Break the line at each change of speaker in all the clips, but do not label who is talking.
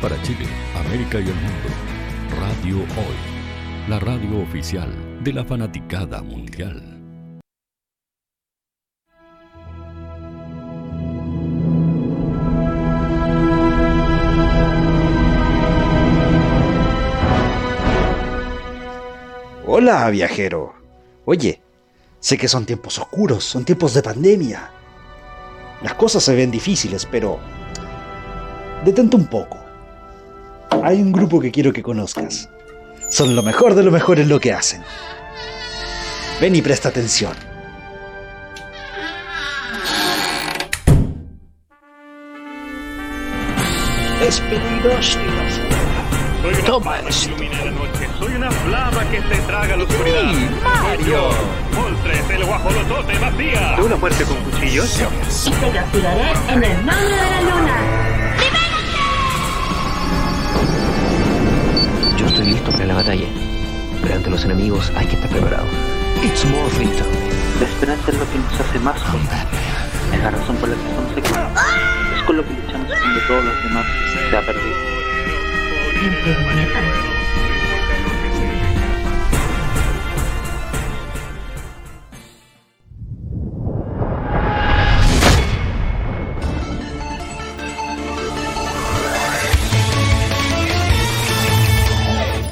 para Chile, América y el mundo. Radio Hoy, la radio oficial de la fanaticada mundial.
Hola, viajero. Oye, sé que son tiempos oscuros, son tiempos de pandemia. Las cosas se ven difíciles, pero... Detente un poco. Hay un grupo que quiero que conozcas. Son lo mejor de lo mejor en lo que hacen. Ven y presta atención. Es peligroso. Toma esto.
Soy una flama que se traga la oscuridad.
Mario!
Moltres, el guajolotote vacía.
¿De una muerte con cuchillos?
Y te castigaré en el nombre de la luna.
Para la batalla, pero ante los enemigos hay que estar preparado. It's Morphin Time.
La esperanza es lo que nos hace más fuertes. Es la razón por la que estamos aquí. Es con lo que luchamos cuando todos los demás se ha perdido.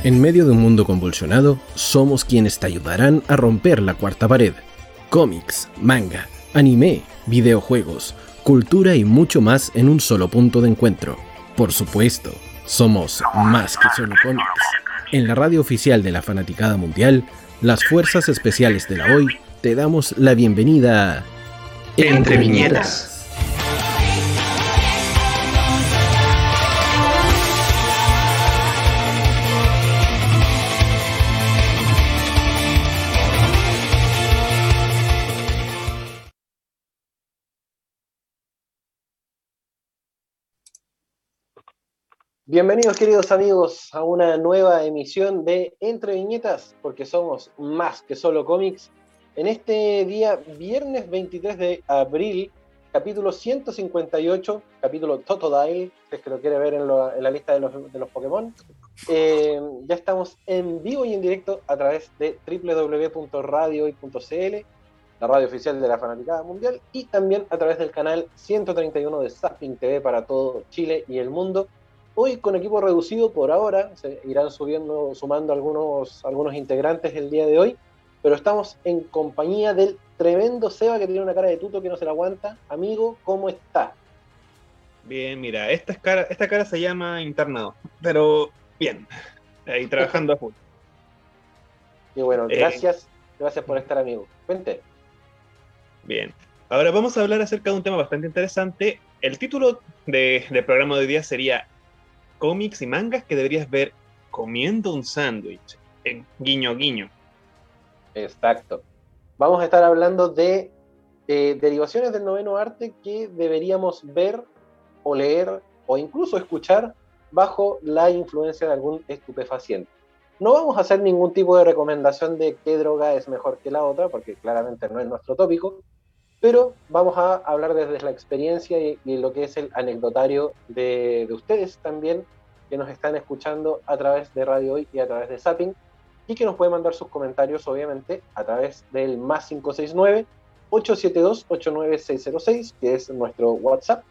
En medio de un mundo convulsionado, somos quienes te ayudarán a romper la cuarta pared. Cómics, manga, anime, videojuegos, cultura y mucho más en un solo punto de encuentro. Por supuesto, somos más que solo cómics. En la radio oficial de la Fanaticada Mundial, las Fuerzas Especiales de la Hoy te damos la bienvenida a
Entre Viñetas.
Bienvenidos queridos amigos a una nueva emisión de Entre Viñetas, porque somos más que solo cómics. En este día, viernes 23 de abril, capítulo 158, capítulo Totodile, si es que lo quiere ver en, lo- en la lista de los, de los Pokémon. Eh, ya estamos en vivo y en directo a través de www.radiohoy.cl, la radio oficial de la Fanaticada Mundial, y también a través del canal 131 de Zapping TV para todo Chile y el mundo. Hoy con equipo reducido por ahora, se irán subiendo, sumando algunos, algunos integrantes el día de hoy, pero estamos en compañía del tremendo Seba que tiene una cara de tuto que no se la aguanta. Amigo, ¿cómo está?
Bien, mira, esta, es cara, esta cara se llama internado, pero bien, ahí trabajando a full.
Y bueno,
Eh.
gracias, gracias por estar, amigo. Cuente.
Bien. Ahora vamos a hablar acerca de un tema bastante interesante. El título de- del programa de hoy día sería Cómics y mangas que deberías ver comiendo un sándwich. En guiño guiño.
Exacto. Vamos a estar hablando de eh, derivaciones del noveno arte que deberíamos ver o leer o incluso escuchar bajo la influencia de algún estupefaciente. No vamos a hacer ningún tipo de recomendación de qué droga es mejor que la otra, porque claramente no es nuestro tópico, pero vamos a hablar desde la experiencia y, y lo que es el anecdotario de, de ustedes también, que nos están escuchando a través de Radio Hoy y a través de Zapping, y que nos pueden mandar sus comentarios, obviamente, a través del más 569-872-89606, que es nuestro WhatsApp,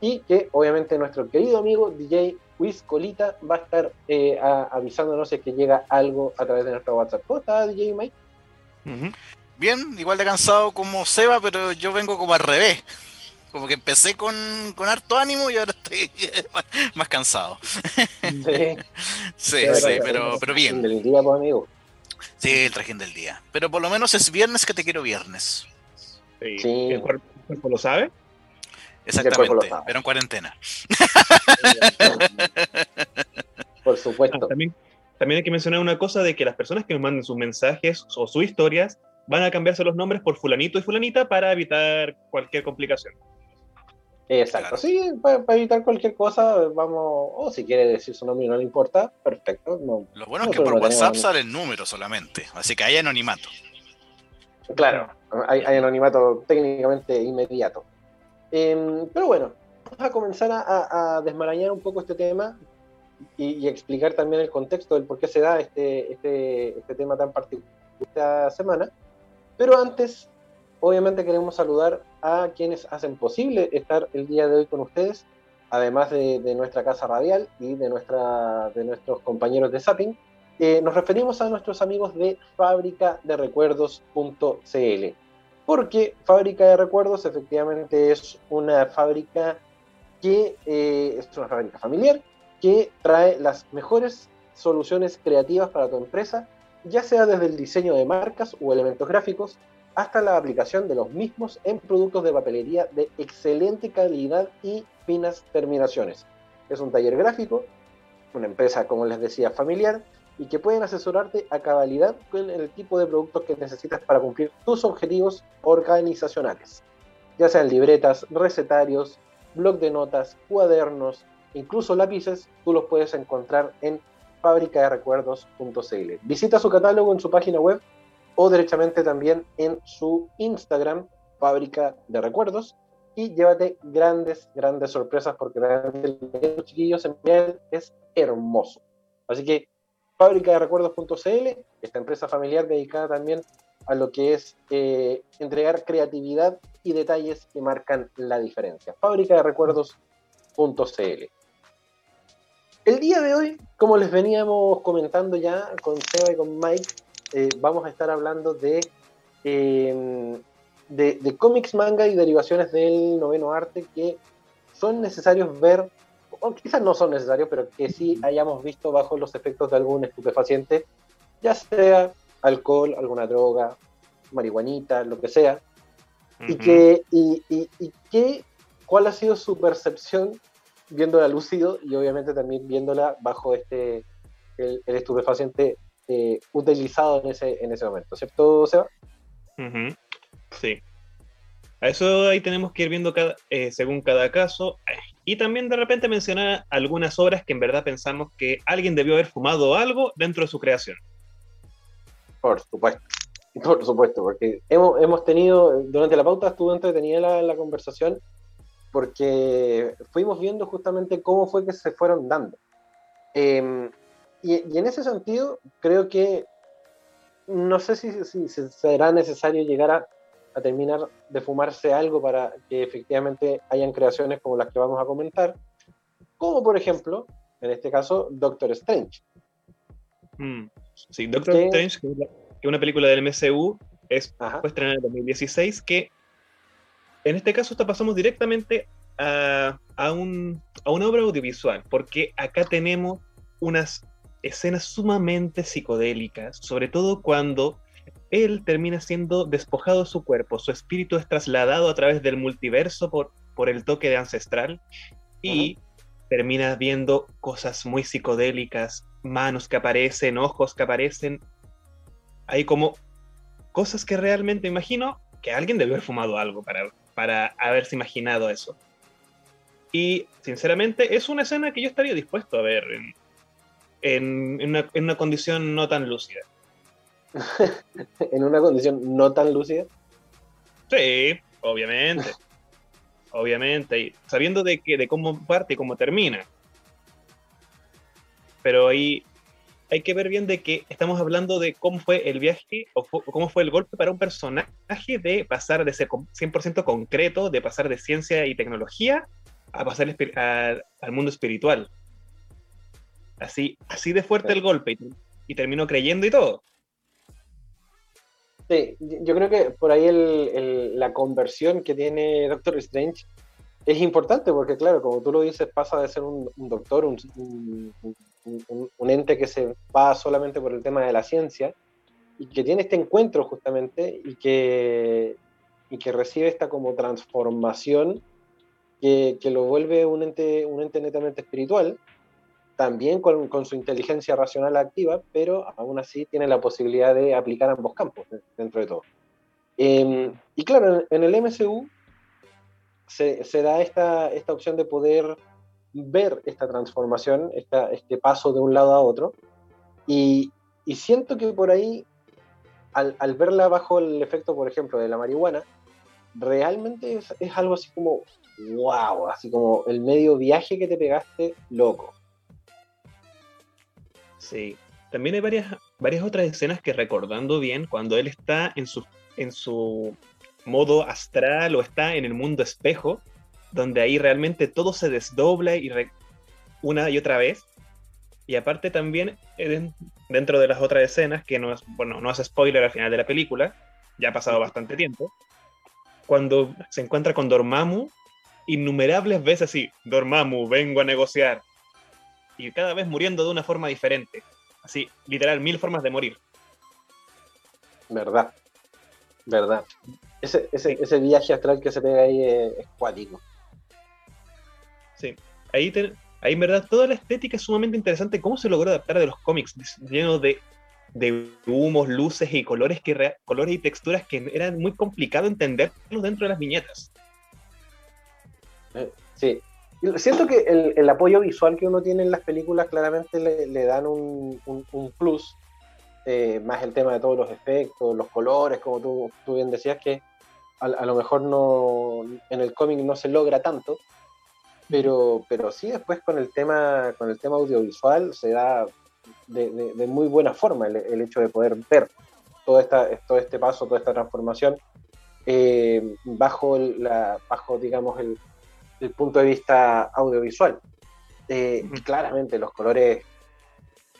y que obviamente nuestro querido amigo DJ Wiz Colita va a estar eh, a- avisándonos si es que llega algo a través de nuestro WhatsApp. ¿Cómo está DJ Mike?
Bien, igual de cansado como Seba, pero yo vengo como al revés. Como que empecé con, con harto ánimo y ahora estoy más, cansado.
Sí,
Sí, sí, pero, pero bien.
Del día, pues, amigo.
Sí, el trajín del día. Pero por lo menos es viernes que te quiero viernes.
Sí.
Sí.
¿El, cuerpo, el cuerpo lo sabe?
Exactamente,
cuerpo lo sabe.
pero en cuarentena.
Por
Ah,
supuesto.
también, también hay que mencionar una cosa de que las personas que nos manden sus mensajes o sus historias van a cambiarse los nombres por fulanito y fulanita para evitar cualquier complicación.
Exacto.
Claro.
Sí, para, para evitar cualquier cosa, vamos, o si quiere decir su nombre y no le importa, perfecto. No,
Lo bueno es que por
no
WhatsApp
tenemos-
sale el número solamente, así que hay anonimato.
Claro, hay, hay anonimato técnicamente inmediato. Em, pero bueno, a comenzar a, a- a desmarañar un poco este tema y, y explicar también el contexto del por qué se da este, este, este tema tan particular esta semana. Pero antes, obviamente queremos saludar a quienes hacen posible estar el día de hoy con ustedes, además de, nuestra casa radial y de nuestros compañeros de Zapping. Eh, nos referimos a nuestros amigos de fábrica de recuerdos.cl porque Fábrica de Recuerdos efectivamente es una fábrica que eh, es una fábrica familiar que trae las mejores soluciones creativas para tu empresa, ya sea desde el diseño de marcas o elementos gráficos hasta la aplicación de los mismos en productos de papelería de excelente calidad y finas terminaciones. Es un taller gráfico, una empresa, como les decía, familiar, y que pueden asesorarte a cabalidad con el tipo de productos que necesitas para cumplir tus objetivos organizacionales, ya sean libretas, recetarios, blog de notas, cuadernos, incluso lápices, tú los puedes encontrar en fabricaderecuerdos.cl. Visita su catálogo en su página web o derechamente también en su Instagram, Fábrica de Recuerdos, y llévate grandes, grandes sorpresas porque realmente de los chiquillos en piel es hermoso. Así que fábrica de recuerdos.cl, esta empresa familiar dedicada también a lo que es eh, entregar creatividad y detalles que marcan la diferencia. Fábrica de recuerdos.cl. El día de hoy, como les veníamos comentando ya con Seba y con Mike, eh, vamos a estar hablando de, eh, de, de cómics, manga y derivaciones del noveno arte que son necesarios ver o quizás no son necesarios, pero que sí hayamos visto bajo los efectos de algún estupefaciente, ya sea alcohol, alguna droga, marihuanita, lo que sea, y que, y, y- y que, cuál ha sido su percepción viéndola lúcido y obviamente también viéndola bajo este, el, el estupefaciente eh, utilizado en ese, en ese momento, ¿cierto, Seba?
Ujú, Sí. A eso ahí tenemos que ir viendo cada, eh, según cada caso. Y también de repente mencionar algunas obras que en verdad pensamos que alguien debió haber fumado algo dentro de su creación.
Por supuesto. Por supuesto, porque hemos, hemos tenido, durante la pauta estuvo entretenida la, la conversación, porque fuimos viendo justamente cómo fue que se fueron dando. Eh, y, y en ese sentido, creo que no sé si, si- si será necesario llegar a, a terminar de fumarse algo para que efectivamente hayan creaciones como las que vamos a comentar, como por ejemplo, en este caso, Doctor Strange.
Mm, Sí, Doctor. Strange, que es la- que es una película del MCU, es, fue estrenada en el 2016, que en este caso pasamos directamente a, a un- a una obra audiovisual, porque acá tenemos unas escenas sumamente psicodélicas, sobre todo cuando él termina siendo despojado de su cuerpo, su espíritu es trasladado a través del multiverso por, por el toque de ancestral y termina viendo cosas muy psicodélicas, manos que aparecen, ojos que aparecen, hay como cosas que realmente imagino que alguien debió haber fumado algo para, para haberse imaginado eso. Y sinceramente es una escena que yo estaría dispuesto a ver en, en- en una, en una condición no tan lúcida.
en una condición no tan lúcida.
Sí, obviamente. obviamente. Y sabiendo de, que, de cómo parte y cómo termina. Pero ahí hay que ver bien de que estamos hablando de cómo fue el viaje o, cómo fue el golpe para un personaje de pasar de ser com- 100% concreto, de pasar de ciencia y tecnología a pasar a- al mundo espiritual. Así, así de fuerte el golpe y, y terminó creyendo y todo.
Sí, yo yo creo que por ahí el- el- la conversión que tiene Doctor Strange es importante porque, claro, como tú lo dices, pasa de ser un, un doctor, un, un- un- un ente que se va solamente por el tema de la ciencia y que tiene este encuentro justamente y que, y que recibe esta como transformación que, que lo vuelve un ente, un ente netamente espiritual, también con, con su inteligencia racional activa, pero aún así tiene la posibilidad de aplicar ambos campos de- dentro de todo. Eh, y claro, en, en el MCU se, se da esta, esta opción de poder ver esta transformación, este paso de un lado a otro, y, y siento que por ahí, al, al verla bajo el efecto, por ejemplo, de la marihuana, realmente es, es algo así como wow, así como el medio viaje que te pegaste, loco.
Sí. También hay varias, varias otras escenas que recordando bien, cuando él está en su, en su modo astral o está en el mundo espejo, donde ahí realmente todo se desdobla y re- una y otra vez. Y aparte también, eh, dentro de las otras escenas, que no es, bueno, no es spoiler al final de la película, ya ha pasado bastante tiempo, cuando se encuentra con Dormammu, innumerables veces así, Dormammu, vengo a negociar. Y cada vez muriendo de una forma diferente. Así, literal, mil formas de morir.
Verdad. Verdad. Ese, ese, ese viaje astral que se pega ahí es, es cuático.
Sí. Ahí, te- ahí en verdad toda la estética es sumamente interesante. ¿Cómo se logró adaptar de los cómics? Lleno de, de humos, luces y colores, que colores y texturas que eran muy complicado entenderlos dentro de las viñetas.
Eh, Sí. Siento que el, el apoyo visual que uno tiene en las películas claramente le, le dan un, un- un plus, eh, más el tema de todos los efectos, los colores, como tú, tú bien decías, que a, a lo mejor no en el cómic no se logra tanto, pero, pero sí después con el tema, con el tema audiovisual se da de, de- de muy buena forma el, el hecho de poder ver todo, esta, todo este paso, toda esta transformación eh, bajo, el- la, bajo digamos, el, el punto de vista audiovisual. Eh, y claramente los colores,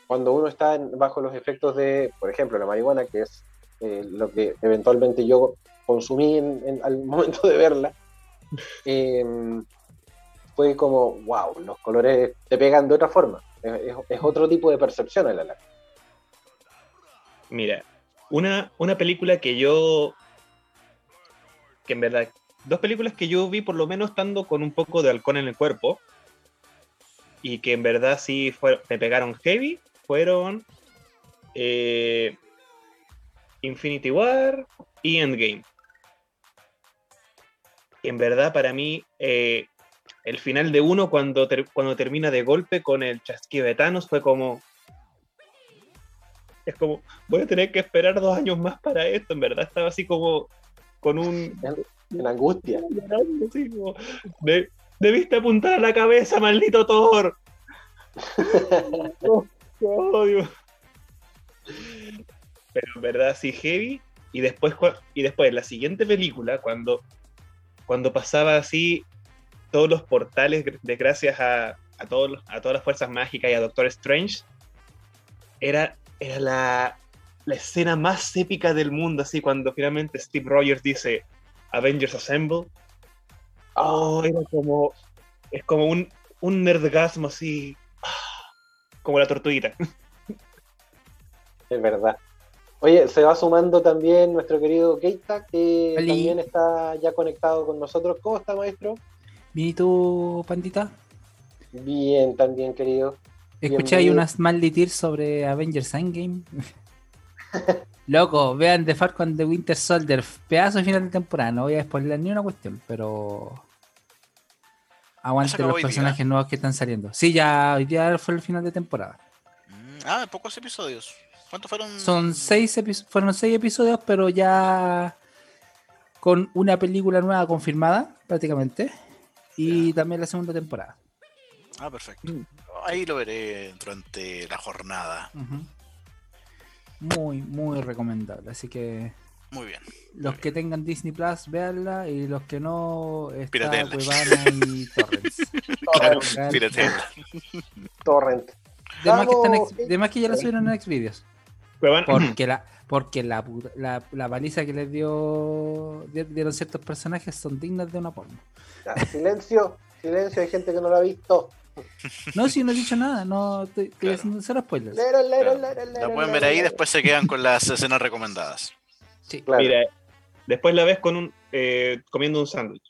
cuando uno está en- bajo los efectos de, por ejemplo, la marihuana, que es eh, lo que eventualmente yo consumí en- en- al momento de verla, eh, fue como, wow, los colores te pegan de otra forma. Es, otro tipo de percepción a la larga.
Mira, una, una película que yo. que en verdad. Dos películas que yo vi por lo menos estando con un poco de halcón en el cuerpo. Y que en verdad sí me pegaron heavy. Fueron. eh, Infinity War y Endgame. En verdad, para mí, eh, el final de uno, cuando, ter- cuando termina de golpe con el chasquido de Thanos, fue como. Es como, voy a tener que esperar dos años más para esto. En verdad, estaba así como con un.
En angustia.
llorando, así como, "De- debiste apuntar a la cabeza, maldito Thor. Oh, odio. Pero en verdad, sí, heavy. Y después, y después, la siguiente película, cuando, cuando pasaba así todos los portales, de gracias a, a, todos los- a todas las fuerzas mágicas y a Doctor Strange, era, era la, la escena más épica del mundo, así cuando finalmente Steve Rogers dice Avengers Assemble. Oh, era como. Es como un, un nerdgasmo así. ah, Como la tortuguita.
Es verdad. Oye, se va sumando también nuestro querido Keita, que también está ya conectado con nosotros. ¿Cómo está, maestro?
¿Bien y tú, pandita?
Bien, también, querido.
Escuché ahí unas malditir sobre Avengers Endgame. Loco, vean The Falcon de Winter Soldier, pedazo de final de temporada. No voy a spoiler ni una cuestión, pero.
Eso
Aguante los
día.
personajes nuevos que están saliendo. Sí, ya hoy día fue el final de temporada.
Mm, Ah, pocos episodios. ¿Cuántos fueron?
Son seis fueron seis episodios, pero ya con una película nueva confirmada, prácticamente. Y también la segunda temporada.
Ah, perfecto. Ahí lo veré durante la jornada.
Muy, muy recomendable. Así que
Muy bien.
los que tengan Disney Plus, véanla. Y los que no, está. Cuevana y Torrents.
Claro,
Torrent.
Torrent.
De más, que están
Vamos,
ex- de más que ya la subieron en Xvideos. Porque la, porque la, puta- la, la paliza que les dio di- dieron ciertos personajes son dignas de una porno.
Ya, silencio, silencio, hay gente que no lo ha visto.
No, si no he dicho nada, no estoy, estoy haciendo cero spoilers.
Lero, lero,
Claro.
lero,
La pueden ver ahí, después se quedan con las escenas recomendadas.
Sí.
Claro,
Mira, después la ves con un eh, comiendo un sándwich.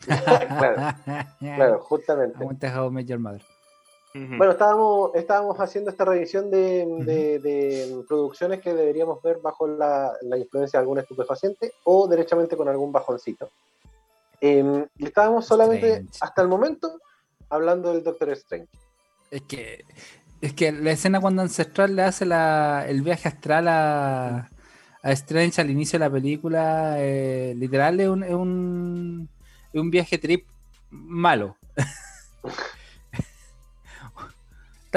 claro, claro, justamente.
Aguanta How I Met
Bueno, estábamos, estábamos haciendo esta revisión de, de- de producciones que deberíamos ver bajo la, la influencia de algún estupefaciente o derechamente con algún bajoncito. Eh, y estábamos solamente,
Strange.
hasta el momento, hablando del Doctor Strange.
Es que, es que la escena cuando Ancestral le hace la, el viaje astral a, a Strange al inicio de la película, eh, literal es un, es un es un viaje trip malo.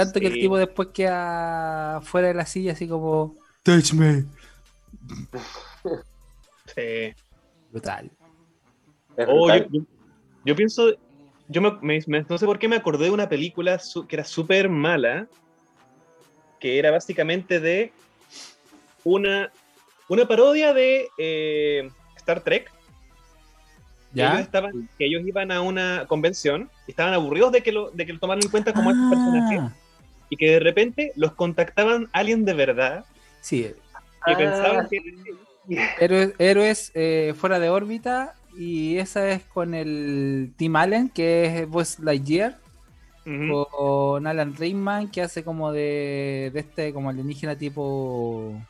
Tanto que el tipo después queda fuera de la silla así como Touch me.
Sí.
Brutal.
Oh, yo,
brutal.
yo- yo pienso, yo me, me- me- no sé por qué me acordé de una película su- que era súper mala, que era básicamente de una, una parodia de eh, Star Trek. Que ellos,
¿Ya?
estaban, que ellos iban a una convención y estaban aburridos de que lo, de que lo tomaran en cuenta como estos personajes
Ah,
y que de repente los contactaban alguien de verdad
sí,
que
Ah,
pensaban que
héroes, héroes, eh, fuera de órbita y esa es con el Tim Allen que es Buzz Lightyear con Alan Rickman que hace como de, de este como alienígena tipo o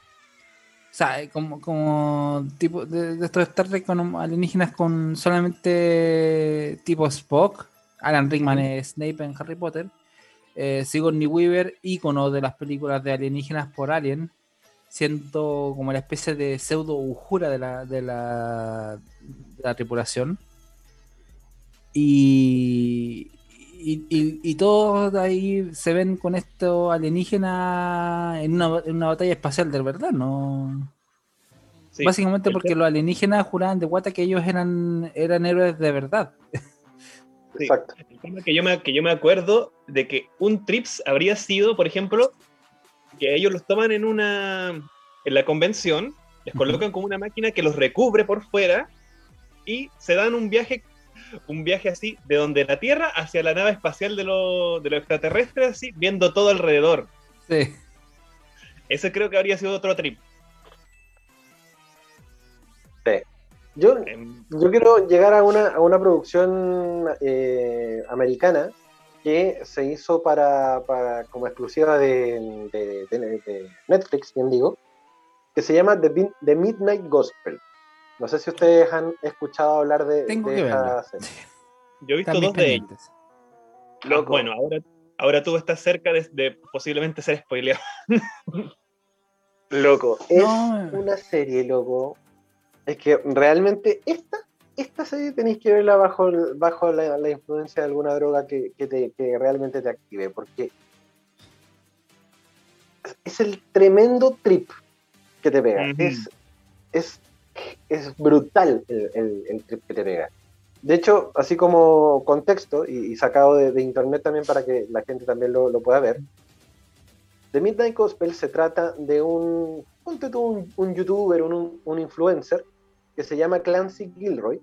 sea eh, como, como tipo de, de estos Star Trek con alienígenas con solamente tipo Spock. Alan Rickman es Snape en Harry Potter eh, Sigourney Weaver ícono de las películas de alienígenas por Alien siendo como la especie de pseudo ujura de la, de la, de la tripulación y, y, y- y todos ahí se ven con esto alienígena en una, en una batalla espacial de verdad, ¿no?
Sí.
Básicamente porque los alienígenas juraban de guata que ellos eran, eran héroes de verdad.
Sí.
Exacto.
El tema que yo, me, que yo me acuerdo de que un TRIPS habría sido, por ejemplo, que ellos los toman en una en la convención, les colocan como una máquina que los recubre por fuera y se dan un viaje un viaje así de donde la Tierra hacia la nave espacial de los de los extraterrestres así viendo todo alrededor.
Sí.
Ese creo que habría sido otro trip.
Yo,
Em,
yo quiero llegar a una, a una producción eh, americana que se hizo para, para- como exclusiva de, de- de- de Netflix, bien digo, que se llama The, Bin- The Midnight Gospel. No sé si ustedes han escuchado hablar de,
Tengo
de
que
esta serie.
yo he visto dos de ellos.
pendientes.
Ah,
Loco.
bueno, ahora ahora tú estás cerca de, de posiblemente ser spoileado.
Loco, es
No.
una serie, loco. Es que realmente esta, esta serie tenéis que verla bajo, bajo la, la influencia de alguna droga que, que te, que realmente te active, porque es el tremendo trip que te pega. Es, es, es brutal el, el- el trip que te pega. De hecho, así como contexto, y, y sacado de, de internet también para que la gente también lo, lo pueda ver, The Midnight Gospel se trata de un, un, un youtuber, un, un influencer, que se llama Clancy Gilroy,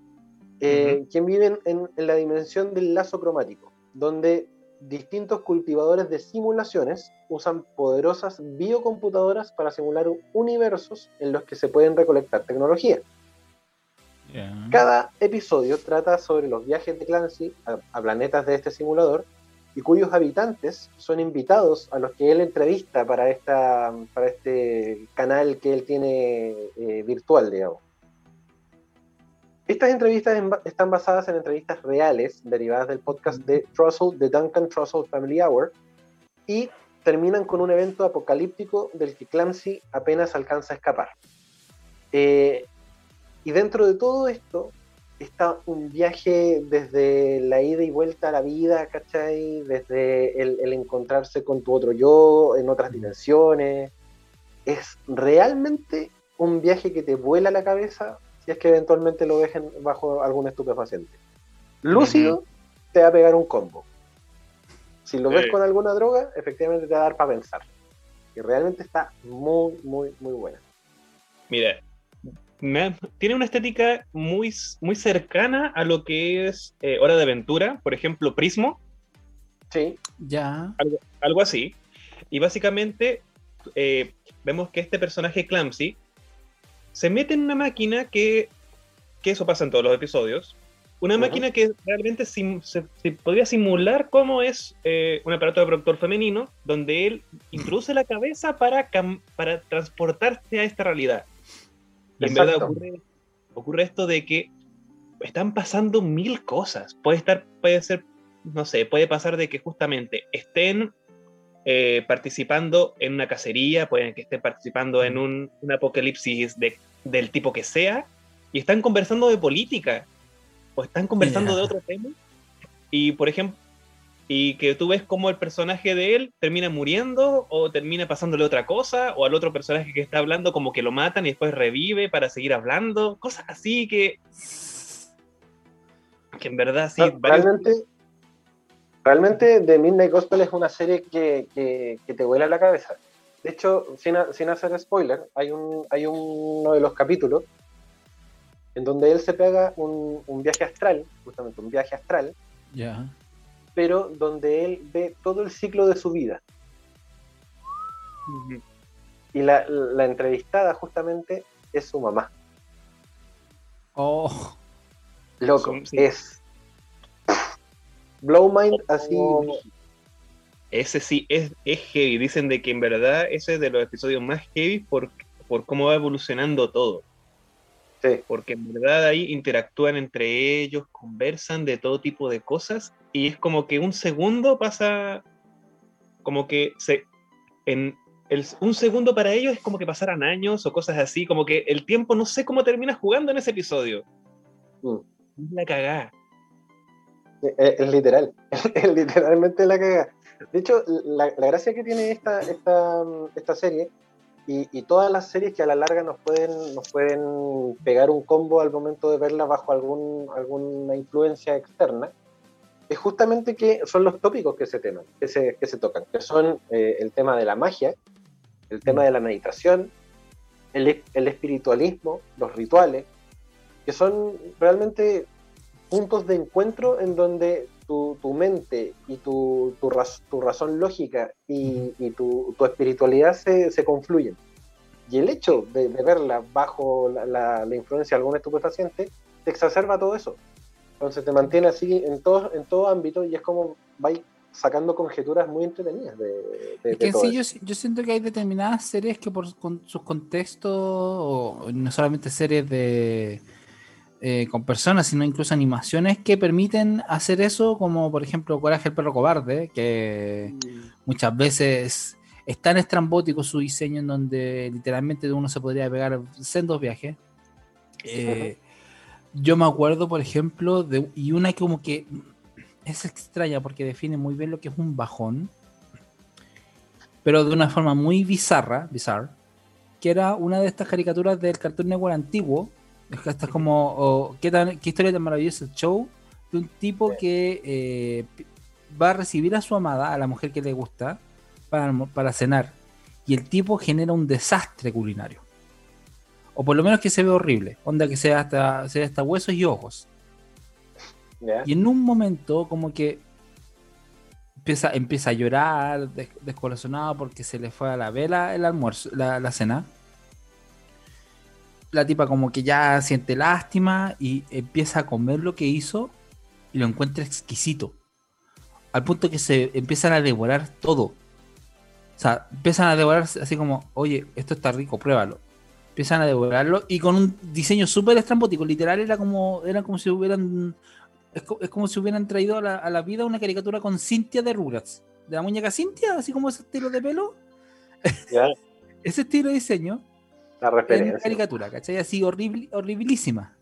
eh, quien vive en, en- la dimensión del lazo cromático, donde distintos cultivadores de simulaciones usan poderosas biocomputadoras para simular universos en los que se pueden recolectar tecnología. Cada episodio trata sobre los viajes de Clancy a, a planetas de este simulador y cuyos habitantes son invitados a los que él entrevista para, esta, para este canal que él tiene eh, virtual, digamos. Estas entrevistas en- están basadas en entrevistas reales derivadas del podcast de Trussell, The Duncan Trussell Family Hour, y terminan con un evento apocalíptico del que Clancy apenas alcanza a escapar. Eh, y dentro de todo esto está un viaje desde la ida y vuelta a la vida, ¿cachai? Desde el, el encontrarse con tu otro yo en otras dimensiones. Es realmente un viaje que te vuela la cabeza si es que eventualmente lo ves en- bajo algún estupefaciente. Lúcido, te va a pegar un combo. Si lo ves con alguna droga, efectivamente te va a dar para pensar. Y realmente está muy, muy, muy buena.
Mira, me tiene una estética muy, muy cercana a lo que es eh, Hora de Aventura, por ejemplo, Prismo,
Sí,
Ya.
algo, algo así. Y básicamente eh, vemos que este personaje Clamsy se mete en una máquina que, que eso pasa en todos los episodios, una máquina que realmente sim- se, se podría simular cómo es eh, un aparato de productor femenino, donde él introduce la cabeza para, cam- para transportarse a esta realidad. Y en verdad ocurre, ocurre esto de que están pasando mil cosas. Puede estar, puede ser, no sé, puede pasar de que justamente estén eh, participando en una cacería, pueden que estén participando en un, un apocalipsis de- del tipo que sea, y están conversando de política.
o están conversando de otro tema y por ejemplo y que tú ves cómo el personaje de él termina muriendo o termina pasándole otra cosa o al otro personaje que está hablando como que lo matan y después revive para seguir hablando, cosas así que que en verdad sí,
No,
varios-
realmente, The Midnight Gospel es una serie que, que- que te vuela la cabeza. De hecho, sin, sin hacer spoiler, hay, un, hay uno de los capítulos en donde él se pega un, un viaje astral, justamente un viaje astral,
Ya.
pero donde él ve todo el ciclo de su vida. Y la, la entrevistada justamente es su mamá.
Oh.
Loco,
sí.
es blow mind así.
Ese sí es, es heavy. Dicen de que en verdad ese es de los episodios más heavy por, por cómo va evolucionando todo.
Sí.
Porque en verdad ahí interactúan entre ellos, conversan de todo tipo de cosas y es como que un segundo pasa como que se en el- un segundo para ellos es como que pasaran años o cosas así, como que el tiempo no sé cómo termina jugando en ese episodio.
Mm.
Es la cagada.
Es, literal, es literalmente la cagada. De hecho, la, la gracia que tiene esta, esta, esta serie y, y todas las series que a la larga nos pueden, nos pueden pegar un combo al momento de verla bajo algún, alguna influencia externa, es justamente que son los tópicos que se, teman, que se, que se tocan, que son eh, el tema de la magia, el tema de la meditación, el, el espiritualismo, los rituales, que son realmente puntos de encuentro en donde tu, tu mente y tu, tu, raz- tu razón lógica y, y tu, tu espiritualidad se, se confluyen. Y el hecho de, de verla bajo la, la- la influencia de algún estupefaciente te exacerba todo eso. Entonces te mantiene así en todo, en todo ámbito y es como vais sacando conjeturas muy entretenidas de, de-
Es
de
que en
todo
sí
eso.
yo, yo siento que hay determinadas series que por con- sus contextos, o no solamente series de eh, con personas, sino incluso animaciones que permiten hacer eso, como por ejemplo Coraje el perro cobarde, que muchas veces es tan estrambótico su diseño en donde literalmente uno se podría pegar sendos viajes. Eh, yo me acuerdo, por ejemplo, de, y una que como que es extraña porque define muy bien lo que es un bajón, pero de una forma muy bizarra, bizarra, que era una de estas caricaturas del Cartoon Network antiguo. Es que es como, oh, ¿qué, tan- qué historia tan maravillosa el show de un tipo que eh, va a recibir a su amada, a la mujer que le gusta, para, para cenar. Y el tipo genera un desastre culinario. O por lo menos que se ve horrible. Onda que sea hasta, sea hasta huesos y ojos. Y en un momento, como que empieza, empieza a llorar, des- descorazonado porque se le fue a la vela el almuerzo, la, la cena. La tipa como que ya siente lástima y empieza a comer lo que hizo y lo encuentra exquisito. Al punto que se empiezan a devorar todo. O sea, empiezan a devorar así como, oye, esto está rico, pruébalo. Empiezan a devorarlo y con un diseño súper estrambótico. Literal era como, era como si hubieran es, co- es como si hubieran traído a la, a la vida una caricatura con Cintia de Rugrats. De la muñeca Cintia, así como ese estilo de pelo. Ese estilo de diseño.
La
En una
referencia.
caricatura, ¿cachai? Así horrible, horribilísima.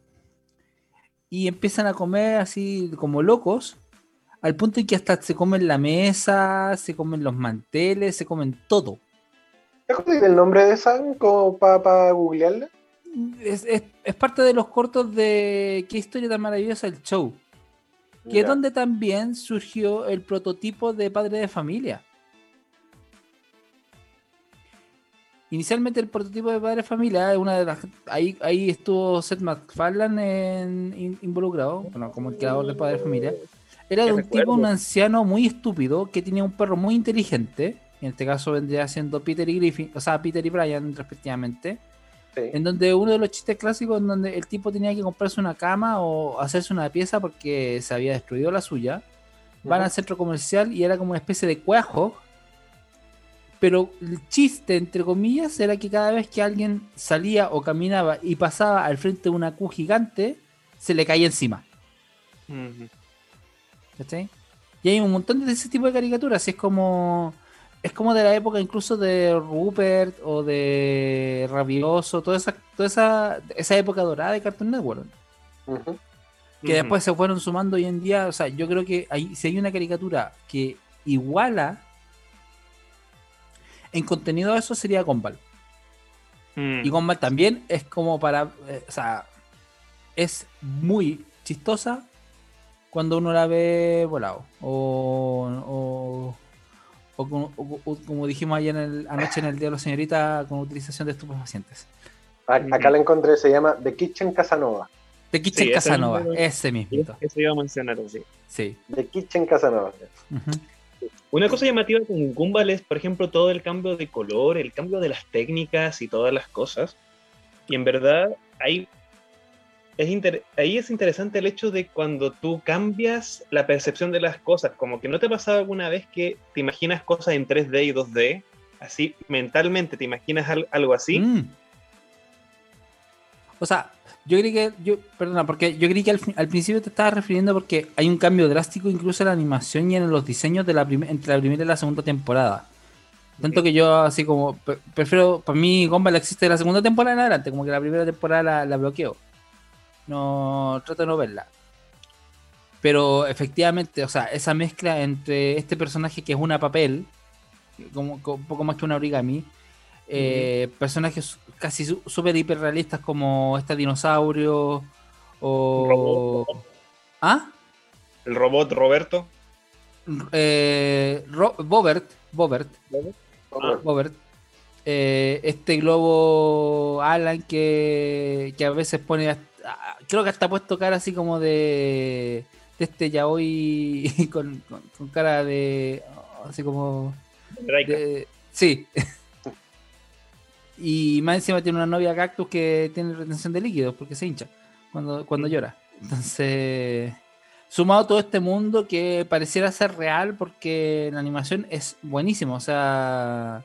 Y empiezan a comer así como locos. Al punto en que hasta se comen la mesa, se comen los manteles, se comen todo.
¿Te acuerdas del nombre de esa? Como para googlearla.
Es, es- es parte de los cortos de Qué historia tan maravillosa el show. Que es donde también surgió el prototipo de padre de familia. Inicialmente el prototipo de padre familia, es una de las, ahí, ahí estuvo Seth MacFarlane en- in- involucrado, bueno, como el creador de padre familia. Era de un
recuerdo.
tipo, un anciano muy estúpido que tenía un perro muy inteligente. En este caso vendría siendo Peter y Griffin, o sea, Peter y Brian respectivamente.
Sí.
En donde uno de los chistes clásicos en donde el tipo tenía que comprarse una cama o hacerse una pieza porque se había destruido la suya. Van
Ujú.
al centro comercial y era como una especie de cuajo. Pero el chiste, entre comillas, era que cada vez que alguien salía o caminaba y pasaba al frente de una Q gigante, se le caía encima.
Ujú.
¿Cachai? Y hay un montón de ese tipo de caricaturas. Es como. Es como de la época incluso de Rupert o de Rabioso, toda esa, toda esa, esa época dorada de Cartoon Network.
Ujú.
que
Ujú.
después se fueron sumando hoy en día. O sea, yo creo que hay, si hay una caricatura que iguala en contenido a eso sería Gumball.
Mm.
Y Gumball también es como para. eh, o sea, es muy chistosa cuando uno la ve volado. O. o o como, o- o como dijimos ayer en el- anoche en el Día de la Señorita, con utilización de estupefacientes.
Acá la encontré, se llama The Kitchen Casanova.
The Kitchen
Sí, ese
Casanova,
mismo-
ese mismo.
Eso iba a mencionar así.
Sí.
The Kitchen Casanova.
Una cosa llamativa con Gumball es, por ejemplo, todo el cambio de color, el cambio de las técnicas y todas las cosas. Y en verdad, ahí es, ahí es interesante el hecho de cuando tú cambias la percepción de las cosas. Como que no te ha pasado alguna vez que te imaginas cosas en 3D y 2D, así mentalmente te imaginas al- algo así.
Mm. O sea, yo creí que, yo, perdona, porque yo creí que al, al principio te estaba refiriendo porque hay un cambio drástico incluso en la animación y en los diseños de la entre la primera y la segunda temporada. Tanto que yo así como, pre- prefiero, para mí Gumball existe de la segunda temporada en adelante, como que la primera temporada la, la bloqueo. No, trato de no verla. Pero efectivamente, o sea, esa mezcla entre este personaje que es una papel, como, como un poco más que una origami, eh, personajes casi súper hiperrealistas como este dinosaurio o... ¿Ah?
El robot Roberto.
Eh, Ro- Bobert, Bobert,
Ah.
Bobert, eh, este globo Alan que, que a veces pone, hasta- creo que hasta ha puesto cara así como de, de este yaoi con, con, con cara de, así como, de- sí. y más encima tiene una novia cactus que tiene retención de líquidos porque se hincha cuando, cuando llora. Entonces, sumado todo este mundo que pareciera ser real porque la animación es buenísima. O sea,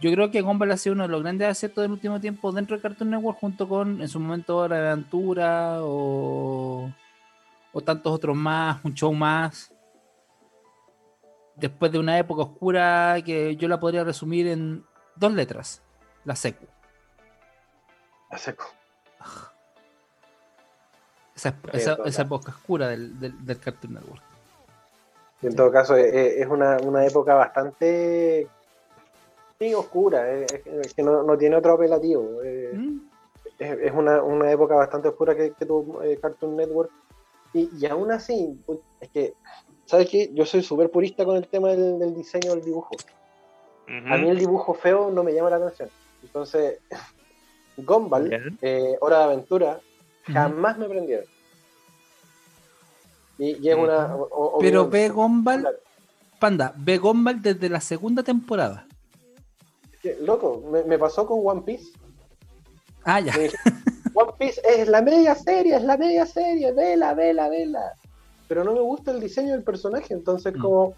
yo creo que Gumball ha sido uno de los grandes aciertos del último tiempo dentro de Cartoon Network junto con en su momento de Aventura o, o tantos otros más, un show más. Después de una época oscura que yo la podría resumir en dos letras, la secu.
La seco.
Esa,
Sí,
esa, esa época oscura del, del, del Cartoon Network.
Y en todo caso, eh, eh, es una, una época bastante sí, oscura, eh, es, es que no, no tiene otro apelativo.
Mm.
es es una, una época bastante oscura que, que tuvo eh, Cartoon Network. Y, y aún así, pu- es que, ¿sabes qué? Yo soy súper purista con el tema del, del diseño del dibujo. A mí el dibujo feo no me llama la atención. Entonces, Gumball, eh, Hora de Aventura, jamás me prendieron. Y, y es una. o- o-
Pero ve Gumball, Panda, ve Gumball desde la segunda temporada.
loco, me, me pasó con One Piece.
Ah, ya.
Dije, One Piece es la media serie, es la media serie, vela, vela, vela. Pero no me gusta el diseño del personaje, entonces
Mm.
como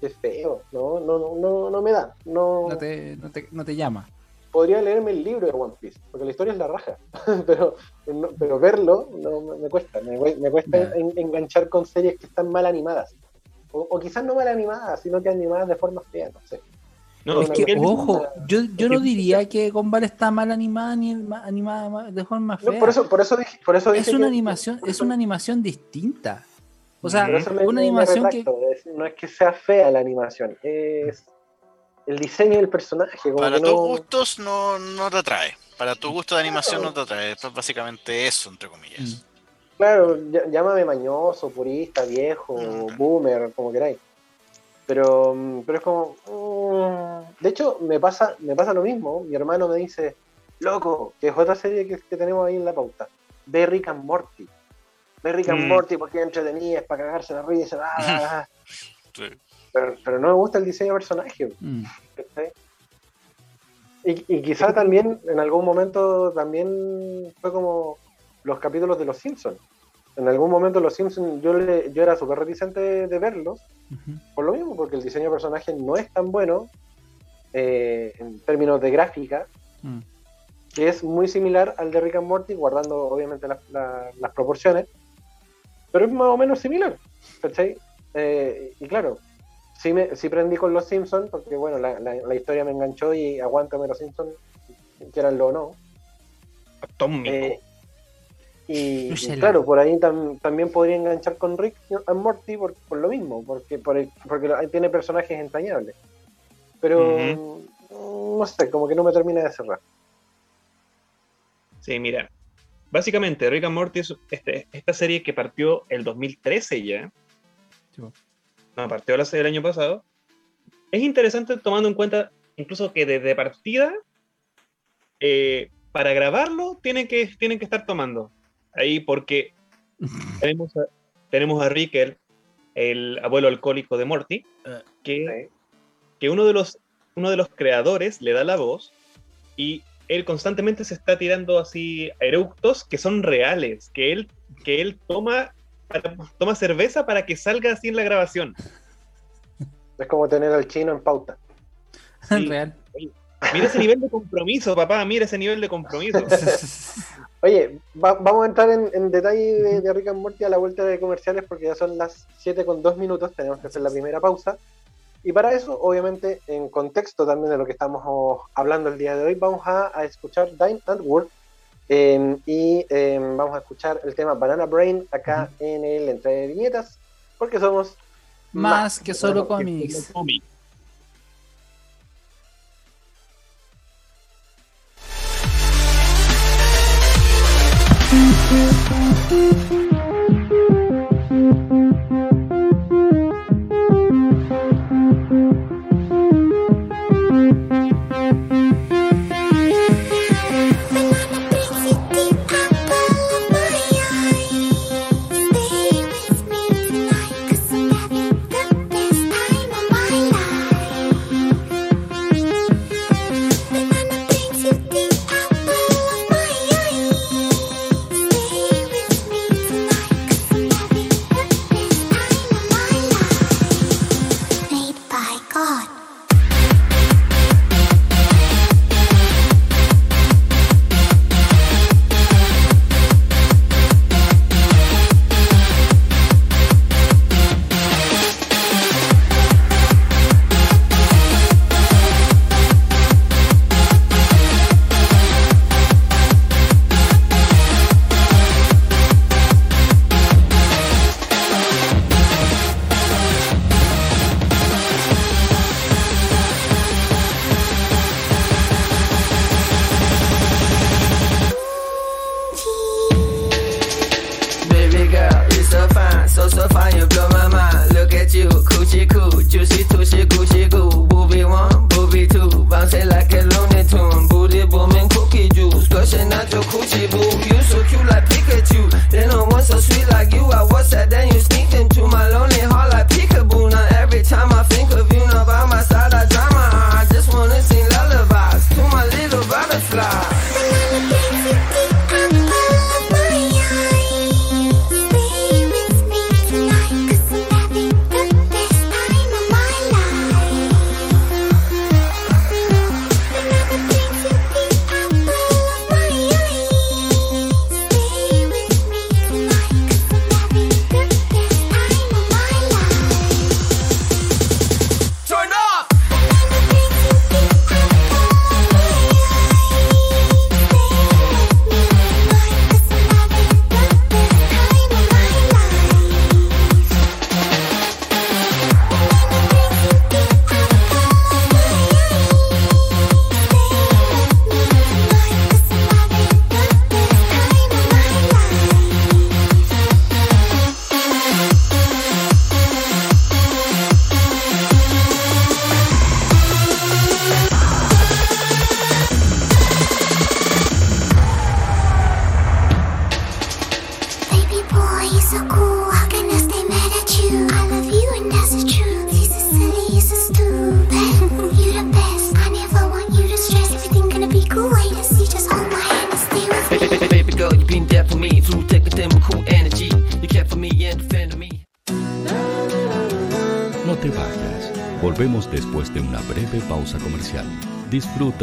es feo, no, no, no, no, no me da. No,
No te, no te, no te llama.
Podría leerme el libro de One Piece, porque la historia es la raja, pero, no- pero verlo no, me, me cuesta, me, cue- me cuesta en- enganchar con series que están mal animadas. O, o quizás no mal animadas, sino que animadas de forma fea, no sé.
No,
es que, ojo, yo, yo no diría que Gumball está mal animada ni el- ma- animada ma- de forma
No,
fea.
por eso, por eso dije, por eso
es una
que-
animación, es una animación distinta. O sea,
me-
una
me- me
animación que
es- no es que sea fea la animación, es el diseño del personaje. Como
Para tus
no-
gustos no, no te atrae. Para tu gusto de animación no te atrae. Es básicamente eso, entre comillas.
Claro, ll- llámame mañoso, purista, viejo, boomer, como queráis. Pero, mm, pero es como. mm, De hecho, me pasa, me pasa lo mismo. Mi hermano me dice, loco, que es otra serie que, que tenemos ahí en la pauta. Ve Rick and Morty. Ve Rick and
Mm.
Morty porque es entretenida, es para cagarse la risa. ah.
Sí.
Pero, pero no me gusta el diseño de personaje.
Mm.
Y, y quizá también en algún momento también fue como los capítulos de Los Simpsons. En algún momento Los Simpsons yo, le, yo era súper reticente de, verlos, por lo mismo, porque el diseño de personaje no es tan bueno eh, en términos de gráfica,
Mm.
que es muy similar al de Rick and Morty, guardando obviamente las- la- las proporciones, pero es más o menos similar, ¿cachai? Eh, y claro, sí, me, sí prendí con los Simpsons, porque bueno, la, la- la historia me enganchó y aguántame los Simpsons, quieranlo o no.
Atómico.
Eh, Y, claro, por ahí tam- también podría enganchar con Rick and Morty por, por lo mismo, porque por el- porque lo- tiene personajes entrañables. Pero no sé, como que no me termina de cerrar.
Sí, mira. Básicamente, Rick and Morty es este- esta serie que partió el 2013 ya. No, partió la serie del año pasado. Es interesante tomando en cuenta incluso que desde partida, eh, para grabarlo, tienen que, tienen que estar tomando. Ahí porque tenemos a, tenemos a Rick, el, el abuelo alcohólico de Morty, que, que uno, de los, uno de los creadores le da la voz y él constantemente se está tirando así eructos que son reales, que él, que él toma, para- toma cerveza para que salga así en la grabación.
Es como tener al chino en pauta.
Real.
Mira ese nivel de compromiso, papá, mira ese nivel de compromiso.
Oye, va- vamos a entrar en, en detalle de, de Rick and Morty a la vuelta de comerciales porque ya son las 7 con 2 minutos, tenemos que hacer la primera pausa. Y para eso, obviamente, en contexto también de lo que estamos hablando el día de hoy, vamos a, a escuchar Dine and World eh, y eh, vamos a escuchar el tema Banana Brain acá en el entre viñetas porque somos
Más que solo cómics.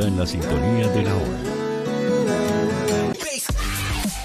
En la sintonía de la hora.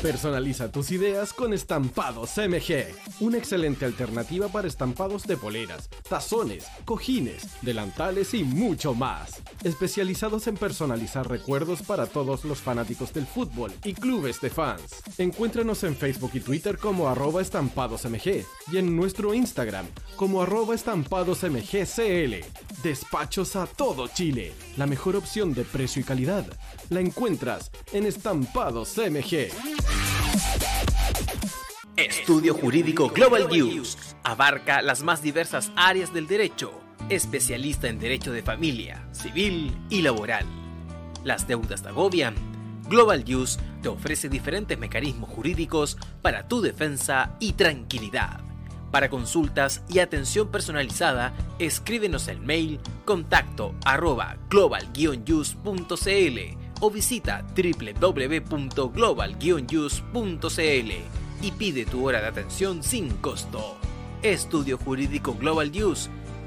Personaliza tus ideas con Estampados MG, una excelente alternativa para estampados de poleras, tazones, cojines, delantales y mucho más. Especializados en personalizar recuerdos para todos los fanáticos del fútbol y clubes de fans. Encuéntranos en Facebook y Twitter como arroba estampadosmg y en nuestro Instagram como arroba estampadosmgcl. Despachos a todo Chile. La mejor opción de precio y calidad la encuentras en Estampados MG.
Estudio Jurídico Global News abarca las más diversas áreas del derecho, especialista en derecho de familia, civil y laboral. Las deudas te agobian. Global News te ofrece diferentes mecanismos jurídicos para tu defensa y tranquilidad. Para consultas y atención personalizada, escríbenos el mail contacto arroba global o visita www.global y pide tu hora de atención sin costo. Estudio Jurídico Global News.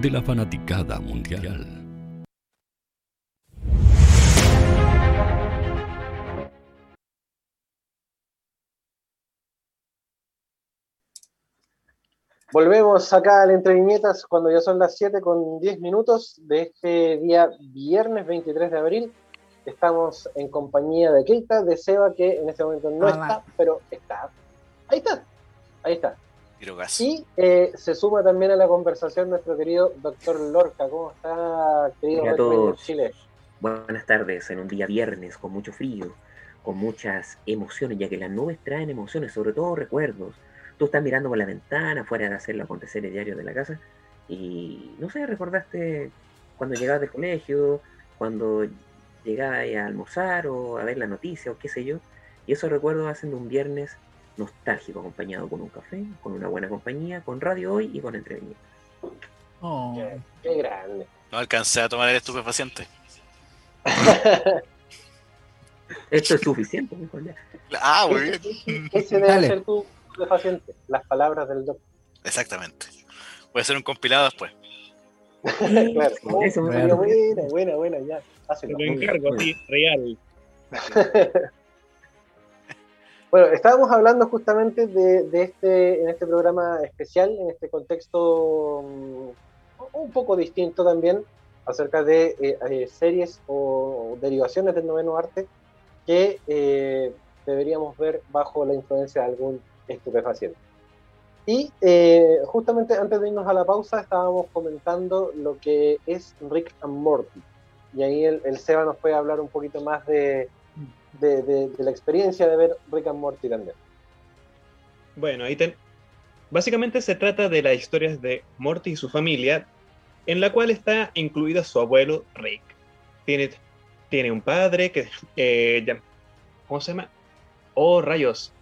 de la fanaticada mundial.
Volvemos acá al Entre Viñetas cuando ya son las 7 con 10 minutos de este día viernes 23 de abril. Estamos en compañía de Keita, de Seba, que en este momento no
ah,
está, pero está. Ahí está, ahí está. Y eh, se suma también a la conversación nuestro querido doctor Lorca. ¿Cómo está, querido
Hola a todos.
Chile?
Buenas tardes, en un día viernes con mucho frío, con muchas emociones, ya que las nubes traen emociones, sobre todo recuerdos. Tú estás mirando por la ventana, fuera de hacer los aconteceres diarios de la casa, y no sé, recordaste cuando llegabas del colegio, cuando llegabas a almorzar o a ver la noticia o qué sé yo, y esos recuerdos hacen de un viernes nostálgico, acompañado con un café, con una buena compañía, con Radio Hoy y con entrevistas.
Qué, qué grande.
No alcancé a tomar el estupefaciente.
Esto es suficiente, mejor ya.
Ah, muy bien.
Ese debe
Dale.
ser tu paciente, las palabras del doctor.
Exactamente. Voy a hacer un compilado después.
claro. Oh,
Eso
buena, buena, buena, buena, ya. Hácelo.
Te lo encargo, sí, real.
Bueno, estábamos hablando justamente de, este, en este programa especial, en este contexto mm, un poco distinto también, acerca de eh, eh, series o derivaciones del noveno arte que eh, deberíamos ver bajo la influencia de algún estupefaciente. Y justamente antes de irnos a la pausa estábamos comentando lo que es Rick and Morty. Y ahí el, el Seba nos puede hablar un poquito más de, de, la experiencia de ver Rick and Morty también.
Bueno, ahí. Básicamente se trata de las historias de Morty y su familia, en la cual está incluido su abuelo Rick. Tiene, tiene un padre que... eh, ¿Cómo se llama? Oh, rayos.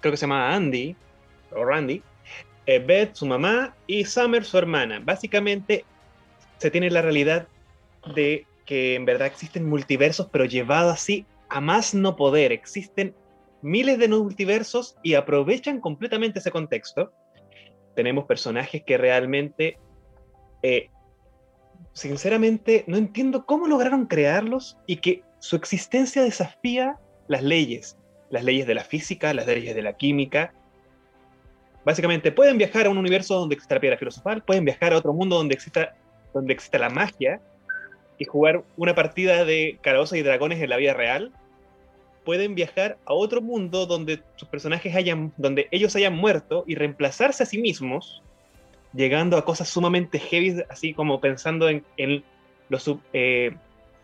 Creo que se llama Andy, o Randy. eh, Beth, su mamá, y Summer, su hermana. Básicamente se tiene la realidad de que en verdad existen multiversos, pero llevado así a más no poder. Existen miles de multiversos y aprovechan completamente ese contexto. Tenemos personajes que realmente, eh, sinceramente, no entiendo cómo lograron crearlos y que su existencia desafía las leyes, las leyes de la física, las leyes de la química. Básicamente, pueden viajar a un universo donde exista la piedra filosofal, pueden viajar a otro mundo donde exista, donde exista la magia y jugar una partida de carabozos y dragones en la vida real, pueden viajar a otro mundo donde sus personajes hayan, donde ellos hayan muerto y reemplazarse a sí mismos, llegando a cosas sumamente heavy, así como pensando en, en lo, eh,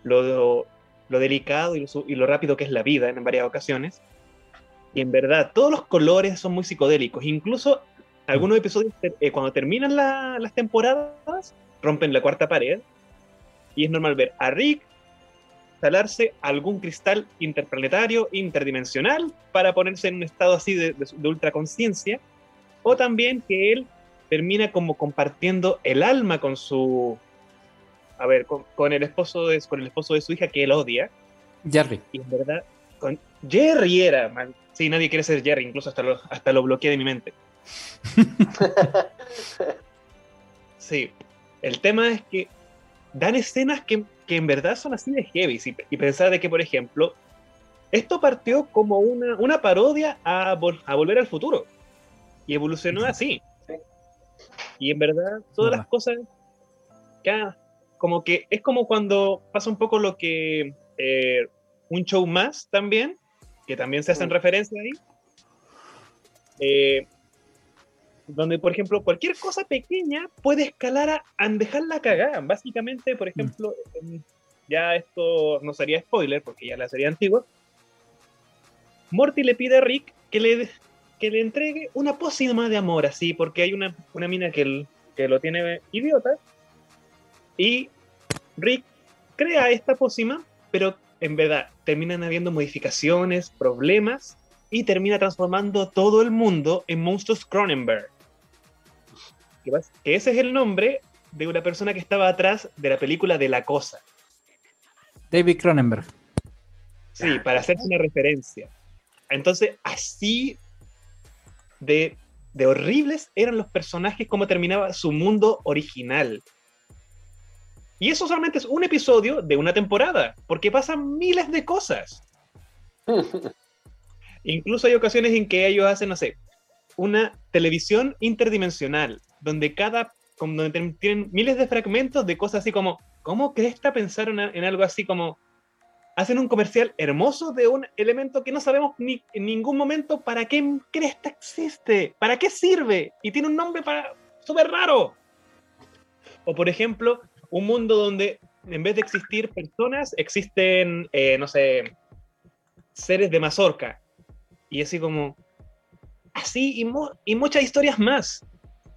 lo, delicado y lo, rápido que es la vida en varias ocasiones. Y en verdad, todos los colores son muy psicodélicos. Incluso algunos episodios, eh, cuando terminan la- las temporadas, rompen la cuarta pared. Y es normal ver a Rick instalarse algún cristal interplanetario, interdimensional, para ponerse en un estado así de, de, de ultraconciencia, o también que él termina como compartiendo el alma con su, a ver, con, con el esposo de, con el esposo de su hija que él odia,
Jerry.
y en verdad, con Jerry era, man. sí, nadie quiere ser Jerry, incluso hasta lo, hasta lo bloqueé de mi mente. Sí, el tema es que dan escenas que, que en verdad son así de heavy. Y, y pensar de que, por ejemplo, esto partió como una, una parodia a, Vol- a Volver al Futuro. Y evolucionó así. Y en verdad, todas las cosas como que es como cuando pasa un poco lo que eh, un show más también, que también se hacen referencia ahí. eh, donde, por ejemplo, cualquier cosa pequeña puede escalar a, a dejarla cagada. Básicamente, por ejemplo, em, ya esto no sería spoiler porque ya la serie antigua. Morty le pide a Rick que le, que le entregue una pócima de amor, así, porque hay una, una mina que, el- que lo tiene idiota. Y Rick crea esta pócima, pero en verdad terminan habiendo modificaciones, problemas, y termina transformando todo el mundo en monstruos Cronenberg. Que, ese es el nombre de una persona que estaba atrás de la película de La Cosa.
David Cronenberg.
Sí, para hacerse una referencia. Entonces, así de, de horribles eran los personajes, como terminaba su mundo original. Y eso solamente es un episodio de una temporada, porque pasan miles de cosas. Incluso hay ocasiones en que ellos hacen, no sé, una televisión interdimensional, donde cada, donde tienen miles de fragmentos de cosas así como, ¿cómo Cresta pensaron en algo así como, hacen un comercial hermoso de un elemento que no sabemos ni en ningún momento para qué Cresta existe, para qué sirve, y tiene un nombre para súper raro. O por ejemplo, un mundo donde en vez de existir personas, existen, eh, no sé, seres de mazorca. Y así como, así y, y, muchas historias más.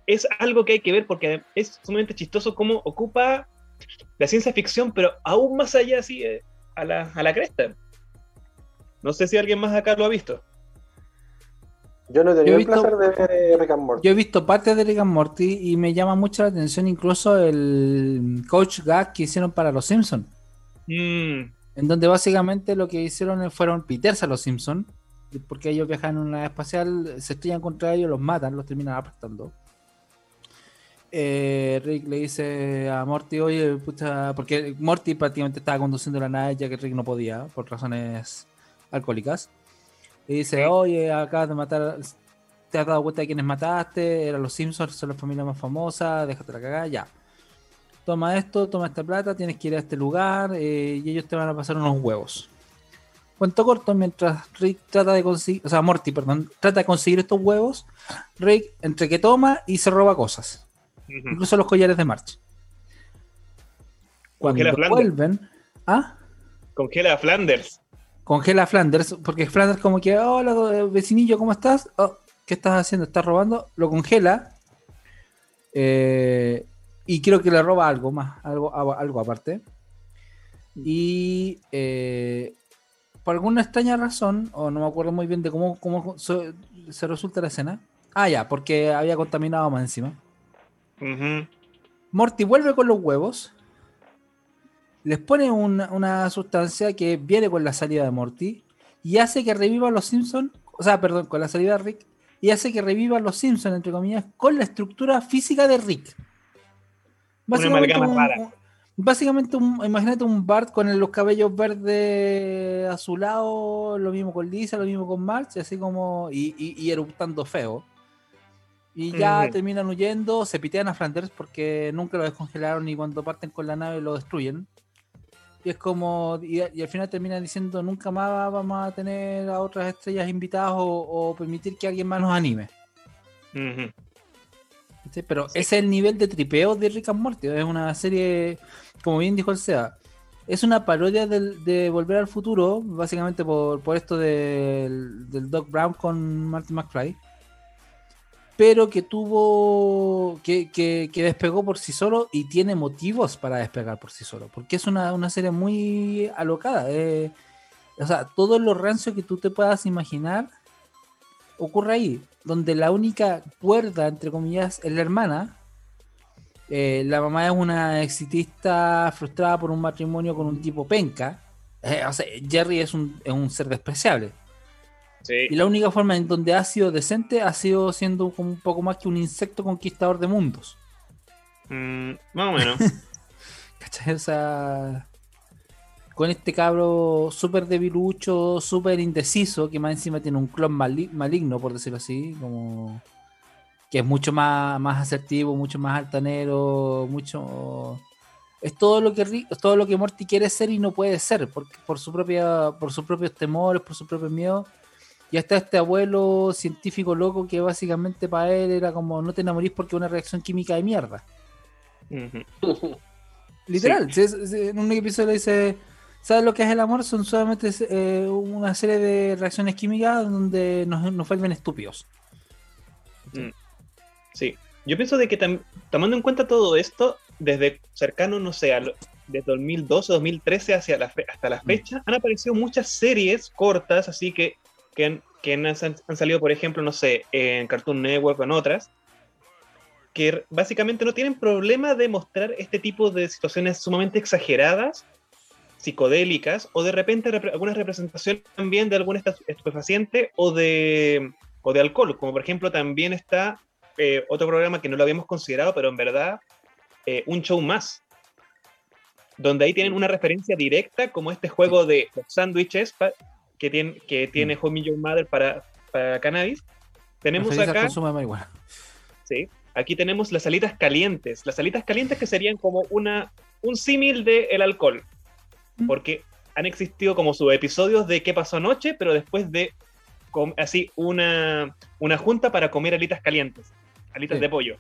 Es algo que hay que ver porque es sumamente chistoso cómo ocupa la ciencia ficción, pero aún más allá así eh, a, la, a la cresta. No sé si alguien más acá lo ha visto.
Yo no he tenido el placer de ver eh, Rick and Morty.
Yo he visto parte de Rick and Morty y me llama mucho la atención incluso el coach gag que hicieron para los Simpsons.
Mm.
En donde básicamente lo que hicieron fueron piterse a los Simpsons. Porque ellos viajan en una espacial, se estrellan contra ellos, los matan, los terminan aplastando. Eh, Rick le dice a Morty, oye, pucha, porque Morty prácticamente estaba conduciendo la nave ya que Rick no podía, por razones alcohólicas. Y dice, oye, acabas de matar, te has dado cuenta de quiénes mataste, eran los Simpsons, son la familia más famosa, déjate la cagada, ya. Toma esto, toma esta plata, tienes que ir a este lugar eh, y ellos te van a pasar unos huevos. Cuento corto, mientras Rick trata de conseguir, o sea, Morty, perdón, trata de conseguir estos huevos, Rick entre que toma y se roba cosas. Incluso los collares de marcha. Cuando vuelven, ¿ah?
Congela a Flanders.
Congela a Flanders, porque Flanders como que, hola vecinillo, ¿cómo estás? Oh, ¿Qué estás haciendo? ¿Estás robando? Lo congela. Eh, y creo que le roba algo más, algo, algo aparte. Y eh, por alguna extraña razón, o no me acuerdo muy bien de cómo, cómo se resulta la escena. Ah, ya, porque había contaminado más encima. Morty vuelve con los huevos. Les pone una, sustancia que viene con la salida de Morty. Y hace que reviva los Simpsons. O sea, perdón, con la salida de Rick. Y hace que reviva los Simpsons, entre comillas, con la estructura física de Rick. Básicamente, un, básicamente imagínate un Bart con los cabellos verdes azulados, lo mismo con Lisa, lo mismo con March, así como. y, y eruptando feo. Y ya terminan huyendo, se pitean a Flanders porque nunca lo descongelaron y cuando parten con la nave lo destruyen. Y es como, y, al final terminan diciendo nunca más vamos a tener a otras estrellas invitadas o, permitir que alguien más nos anime. Pero ese es el nivel de tripeo de Rick and Morty. Es una serie, como bien dijo el SEA, es una parodia de Volver al Futuro, básicamente por, por esto del, del Doc Brown con Martin McFly pero que tuvo, que, que, despegó por sí solo y tiene motivos para despegar por sí solo, porque es una, serie muy alocada. Eh, o sea, todo lo rancio que tú te puedas imaginar ocurre ahí, donde la única cuerda, entre comillas, es la hermana. Eh, la mamá es una exitista frustrada por un matrimonio con un tipo penca. Eh, Jerry es un, es un ser despreciable y la única forma en donde ha sido decente ha sido siendo como un poco más que un insecto conquistador de mundos.
Mm, más o menos.
¿Cachai? O sea, con este cabro súper debilucho, súper indeciso, que más encima tiene un clon maligno, por decirlo así, como que es mucho más, más asertivo, mucho más altanero, mucho es todo lo que todo lo que Morty quiere ser y no puede ser, porque por su propia, por sus propios temores, por sus propios miedos, y está este abuelo científico loco que básicamente para él era como no te enamorís porque es una reacción química de mierda. Literal, en un episodio le dice, ¿sabes lo que es el amor? Son solamente eh, una serie de reacciones químicas donde nos, nos vuelven estúpidos.
Mm. Sí, yo pienso de que tomando en cuenta todo esto, desde cercano, no sé, de 2012, 2013 hacia la hasta la mm. fecha, han aparecido muchas series cortas, así que que, han, salido, por ejemplo, no sé, en Cartoon Network o en otras, que básicamente no tienen problema de mostrar este tipo de situaciones sumamente exageradas, psicodélicas, o de repente algunas representaciones también de algún estupefaciente o de, o de alcohol, como por ejemplo también está eh, otro programa que no lo habíamos considerado, pero en verdad, eh, un show más, donde ahí tienen una referencia directa como este juego de los sándwiches que tiene, que tiene mm. Home Your Mother para, para cannabis, tenemos acá.
consumo de marihuana.
Sí, aquí tenemos las alitas calientes. Las alitas calientes que serían como una, un símil del alcohol. Porque han existido como subepisodios de qué pasó anoche, pero después de así una, una junta para comer alitas calientes. Alitas
Sí.
de pollo.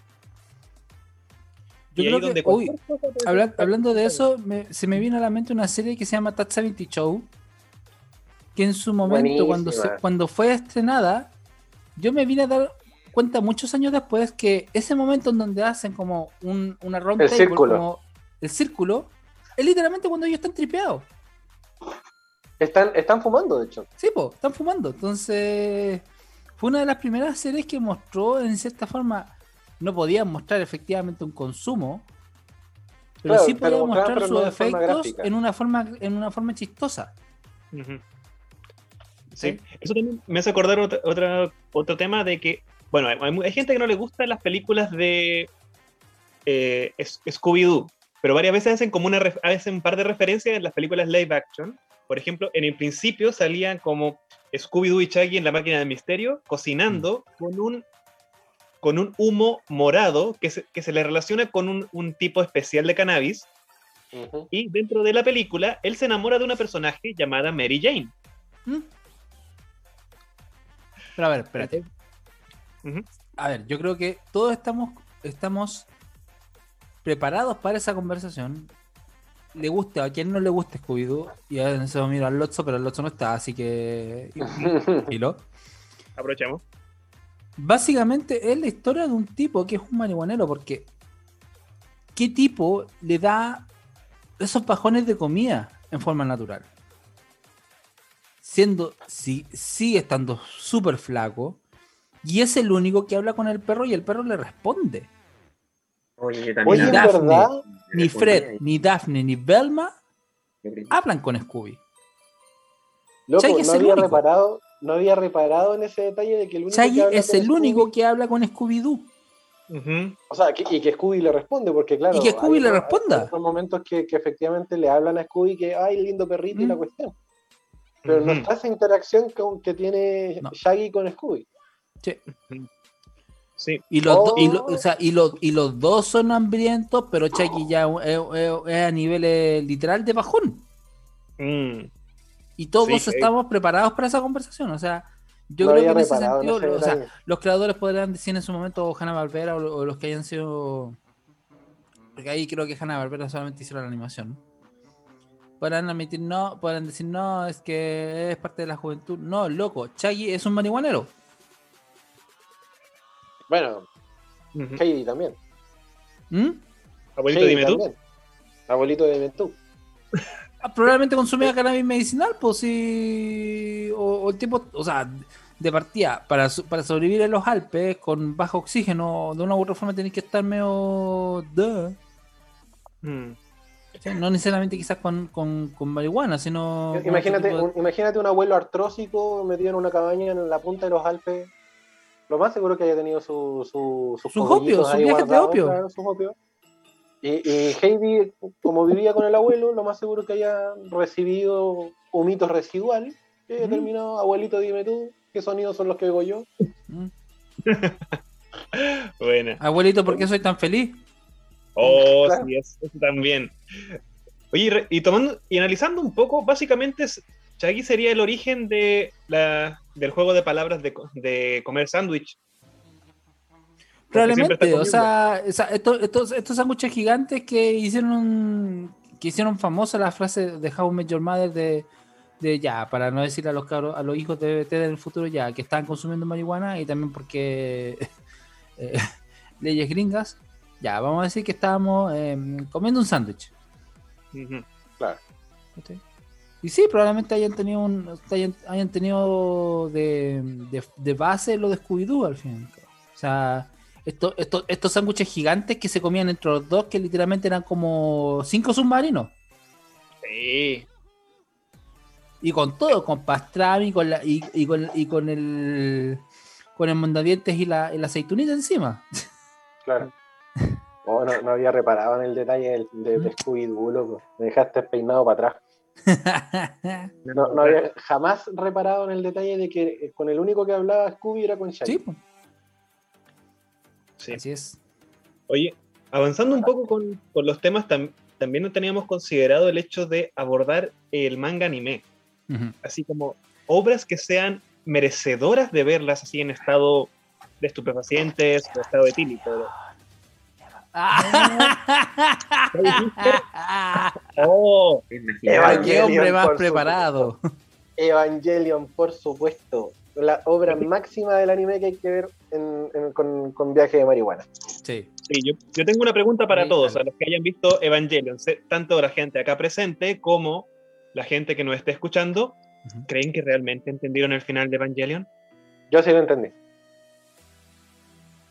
Yo creo que,
donde
uy, hablando de eso, me- se me vino a la mente una serie que se llama That 70 Show, que en su momento, cuando, se- cuando fue estrenada, yo me vine a dar cuenta muchos años después que ese momento en donde hacen como un, una
círculo.
como el círculo, es literalmente cuando ellos están tripeados.
Están, están fumando, de hecho.
Sí, pues, están fumando. Entonces, fue una de las primeras series que mostró, en cierta forma, no podían mostrar efectivamente un consumo, pero
Claro,
sí podían mostrar sus
no
efectos en una forma en una forma chistosa.
Ujú. Sí, eso también me hace acordar otra, otra- otro tema de que, bueno, hay, hay gente que no le gustan las películas de eh, Scooby-Doo, pero varias veces hacen como una hacen un par de referencias en las películas live action. Por ejemplo, en el principio salían como Scooby-Doo y Shaggy en la máquina del misterio cocinando con un con un humo morado que se, que se le relaciona con un, un tipo especial de cannabis. Y dentro de la película, él se enamora de una personaje llamada Mary Jane.
Pero a ver, espérate. A ver, yo creo que todos estamos, estamos preparados para esa conversación. Le guste a quien no le guste Scooby-Doo. Y a veces miro al Lotso, pero el Lotso no está, así que. y lo.
Aprovechamos.
Básicamente es la historia de un tipo que es un marihuanero, porque ¿qué tipo le da esos pajones de comida en forma natural? Siendo, sí, sigue estando súper flaco, y es el único que habla con el perro y el perro le responde.
Oye, yo
Ni
también.
Daphne,
¿verdad?
ni Fred, ni Daphne, ni Velma hablan con Scooby.
Loco,
Shaggy es
no
el
había
único.
reparado, no había reparado en ese detalle de que el único
Shaggy
que habla
es
con
el
Scooby-
único que habla con Scooby-Doo.
O sea, que- y que Scooby le responde, porque claro.
Y que Scooby
hay
le responda.
hay momentos que, que efectivamente le hablan a Scooby que, ay, lindo perrito y la cuestión. Pero no está esa interacción con, que tiene Shaggy con Scooby.
Sí.
Y los, do- y, lo- o sea, y, los, y los dos son hambrientos, pero Chucky ya es, es- es a nivel eh, literal de bajón.
Mm.
Y todos
Sí, eh.
estamos preparados para esa conversación. O sea, yo
No
creo que en ese sentido, o sea, los creadores podrán decir en su momento o Hanna Barbera o los que hayan sido. Porque ahí creo que Hanna Barbera solamente hicieron la animación. Podrán admitir no, podrán decir no, es que es parte de la juventud. No, loco, Chucky es un marihuanero.
Bueno, Heidi también.
¿Mm?
Abuelito,
Heidi
dime tú.
también. Abuelito, dime tú.
Ah, Probablemente consumía cannabis medicinal, pues sí. O, o el tipo, o sea, de partida, para, para sobrevivir en los Alpes con bajo oxígeno, de una u otra forma tenéis que estar medio. duh.
Mm.
No necesariamente quizás con, con, con marihuana, sino.
Imagínate
de-
un, imagínate un abuelo artrósico metido en una cabaña en la punta de los Alpes. Lo más seguro que haya tenido su, su, sus
Sus opios, sus viajes de opio.
claro, sus opios. Y, y Heidi, como vivía con el abuelo, lo más seguro que haya recibido humitos residuales. Que haya
Mm.
terminado, abuelito, dime tú, ¿qué sonidos son los que oigo yo?
Buena.
Abuelito, ¿por qué soy tan feliz?
Oh,
Claro.
sí, eso, eso también. Oye, y tomando y analizando un poco, básicamente Shaggy sería el origen de la, del juego de palabras de, de comer sándwich.
Probablemente, o sea, estos, estos, estos sándwiches gigantes que hicieron que hicieron famosa la frase de How Met Your Mother de, de ya, para no decirle a los cabros, a los hijos de BT del futuro ya, que estaban consumiendo marihuana y también porque eh, leyes gringas, ya, vamos a decir que estábamos eh, comiendo un sándwich.
Claro.
Y sí, probablemente hayan tenido un, hayan, hayan tenido de, de- de base lo de Scooby-Doo al fin. O sea, esto- esto- estos sándwiches gigantes que se comían entre los dos, que literalmente eran como cinco submarinos.
Sí.
Y con todo, con pastrami con la, y, y con, y con el con el mondadientes y la, y la aceitunita encima.
Claro. Oh, no, no había reparado en el detalle del- de,
Mm.
de Scooby-Doo, loco. Me dejaste peinado para atrás. No, no había jamás reparado en el detalle de que con el único que hablaba Scooby era con Shaggy.
Sí.
Sí.
Así es.
Oye, avanzando un poco con, con los temas, tam- también no teníamos considerado el hecho de abordar el manga anime. Así como obras que sean merecedoras de verlas así en estado de estupefacientes o estado etílico. ¿Qué dijiste? Oh,
¿Qué hombre más preparado?
Evangelion, por supuesto. La obra máxima del anime que hay que ver en- en- con, con viaje de marihuana.
Sí.
Sí, yo, yo tengo una pregunta para
Sí,
todos, a los que hayan visto Evangelion, tanto la gente acá presente como la gente que nos esté escuchando, ¿creen que realmente entendieron el final de Evangelion?
Yo sí lo entendí.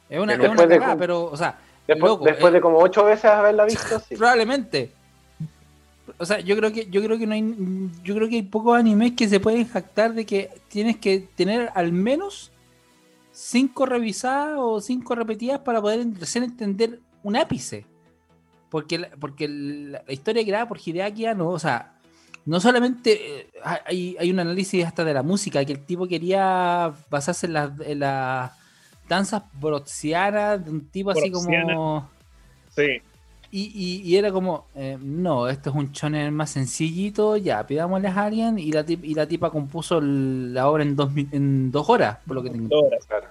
Es una, es una
de-
pero, o sea,
Después,
loco,
después
eh,
de como ocho veces haberla visto, sí.
Probablemente. O sea, yo creo que yo creo que no hay yo creo que hay pocos animes que se pueden jactar de que tienes que tener al menos cinco revisadas o cinco repetidas para poder recién entender un ápice. Porque la, porque la, la historia creada por Hideaki Anno, o sea, no solamente eh, hay, hay un análisis hasta de la música, que el tipo quería basarse en las en las danzas brotzianas de un tipo así como
Sí.
y, y- y era como, eh, no, esto es un shonen más sencillito, ya, pidámosle a alguien y la, tip- y la tipa compuso el- la obra en dos, en dos horas, por lo que tengo.
Dos horas, claro.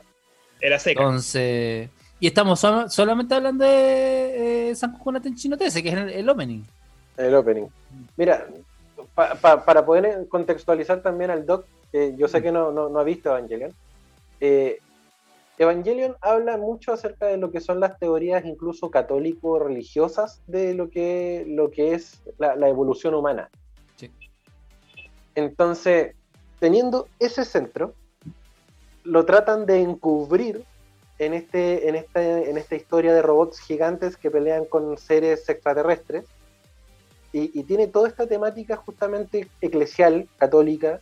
Era seca.
Entonces, y estamos solamente hablando de eh, Sankuku no Tenchi no Tese, que es el, el opening.
El opening. Mira, pa- pa- para poder contextualizar también al Doc, que yo sé que no, no, no ha visto Evangelion, eh, Evangelion habla mucho acerca de lo que son las teorías incluso católico-religiosas de lo que, lo que es la, la evolución humana.
Sí.
Entonces, teniendo ese centro, lo tratan de encubrir en, este, en, este, en esta historia de robots gigantes que pelean con seres extraterrestres. Y, y tiene toda esta temática justamente eclesial, católica,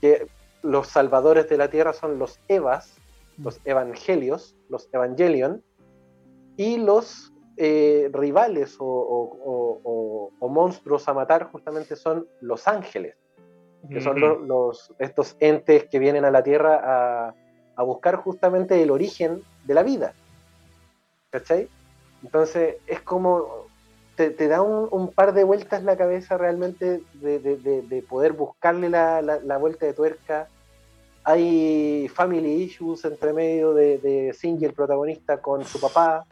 que los salvadores de la tierra son los Evas, los Evangelios, los Evangelion, y los eh, rivales o, o- o- o- monstruos a matar justamente son los ángeles, que son
Ujú.
lo- los, estos entes que vienen a la tierra a, a buscar justamente el origen de la vida. ¿Cachai? Entonces es como, te, te da un, un par de vueltas la cabeza realmente de, de- de- de poder buscarle la, la- la vuelta de tuerca. Hay family issues entre medio de, de Shinji, el protagonista, con su papá,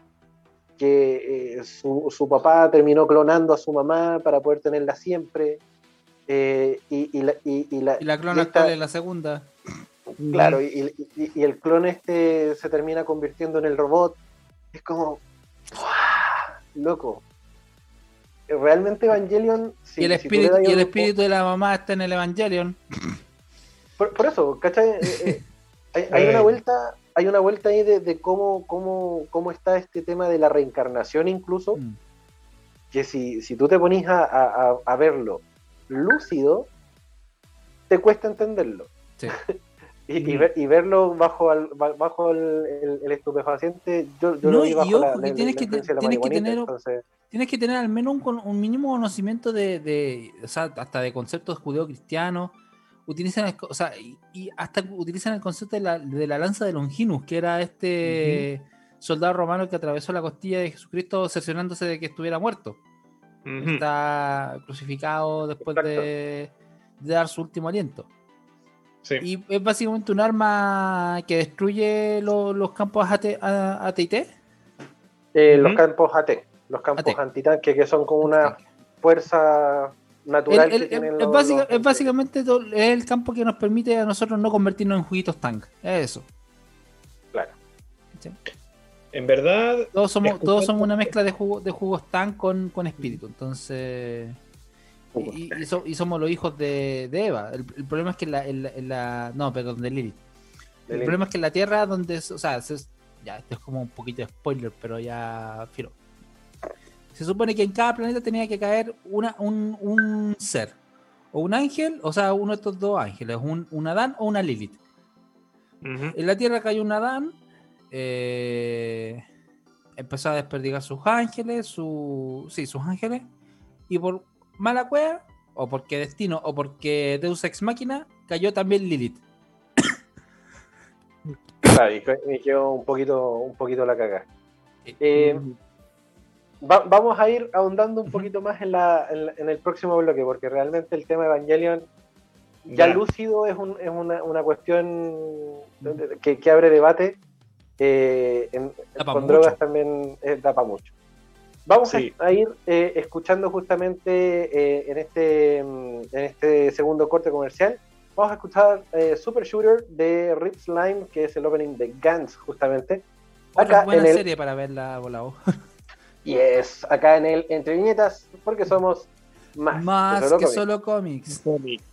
que eh, su, su papá terminó clonando a su mamá para poder tenerla siempre. eh, y, y la, y- y la-
Y la
y
clona
esta-
actual es la segunda.
Claro, y, el clon este se termina convirtiendo en el robot. Es como. Loco. Realmente Evangelion. si-
y el y espíritu de la mamá está en el Evangelion.
Por, por eso, ¿cachai? Eh, eh, hay, hay una vuelta, hay una vuelta ahí de, de cómo, cómo, cómo está este tema de la reencarnación incluso.
Mm.
Que si, si tú te ponís a, a- a- verlo lúcido, te cuesta entenderlo.
Sí.
Y, y
Mm.
ver- y verlo bajo al- ba- bajo el, el- el estupefaciente, yo, yo
No,
lo vi
y
bajo
ojo,
la,
que
la- la
tienes que tienes que tener-
entonces,
Tienes que tener al menos un, un mínimo conocimiento de, de- o sea, hasta de conceptos judeo-cristianos. Utilizan, el o sea, y, y hasta utilizan el concepto de la, de la lanza de Longinus, que era este soldado romano que atravesó la costilla de Jesucristo cerciorándose de que estuviera muerto. Está crucificado después de, de dar su último aliento.
Sí.
Y es básicamente un arma que destruye lo- los campos AT, a- AT&T.
eh, los campos AT, los campos antitanque, que son como una fuerza natural
El- el-
que tienen
es,
los-
básica-
los-
es básicamente todo- es el campo que nos permite a nosotros no convertirnos en juguitos tank. Es eso.
Claro.
En verdad,
Todos somos,
escuchando-
todos somos una mezcla de, jugo- de jugos tank con, con espíritu. Entonces. Y, y so- y somos los hijos de, de Eva. El, el problema es que en la, en la- en la- No, perdón, de Lilith. El
Lilith.
problema es que en la Tierra, donde. O sea, se- ya, esto es como un poquito de spoiler, pero ya. Filo se supone que en cada planeta tenía que caer una, un, un ser, o un ángel, o sea, uno de estos dos ángeles, un, un Adán o una Lilith. En la Tierra cayó un Adán, eh, empezó a desperdigar sus ángeles, su, sí, sus ángeles, y por mala cueva, o porque destino, o porque Deus Ex Máquina, cayó también Lilith.
Ah, claro, y, quedó un poquito, un poquito la caga. Eh. eh mm va, vamos a ir ahondando un poquito más en, la, en, en, el próximo bloque, porque realmente el tema Evangelion ya, ya. lúcido es, un, es una, una, cuestión que, que abre debate. Eh, en, con mucho. drogas también eh, tapa mucho. Vamos sí. a, a, ir eh, escuchando justamente eh, en, este, mm, en este segundo corte comercial. Vamos a escuchar eh, Super Shooter de Rip Slime, que es el opening de Guns, justamente.
Otra buena en el... serie para verla volado.
Y es acá en el Entre Viñetas, porque somos más,
más que solo cómics.
Que solo cómics.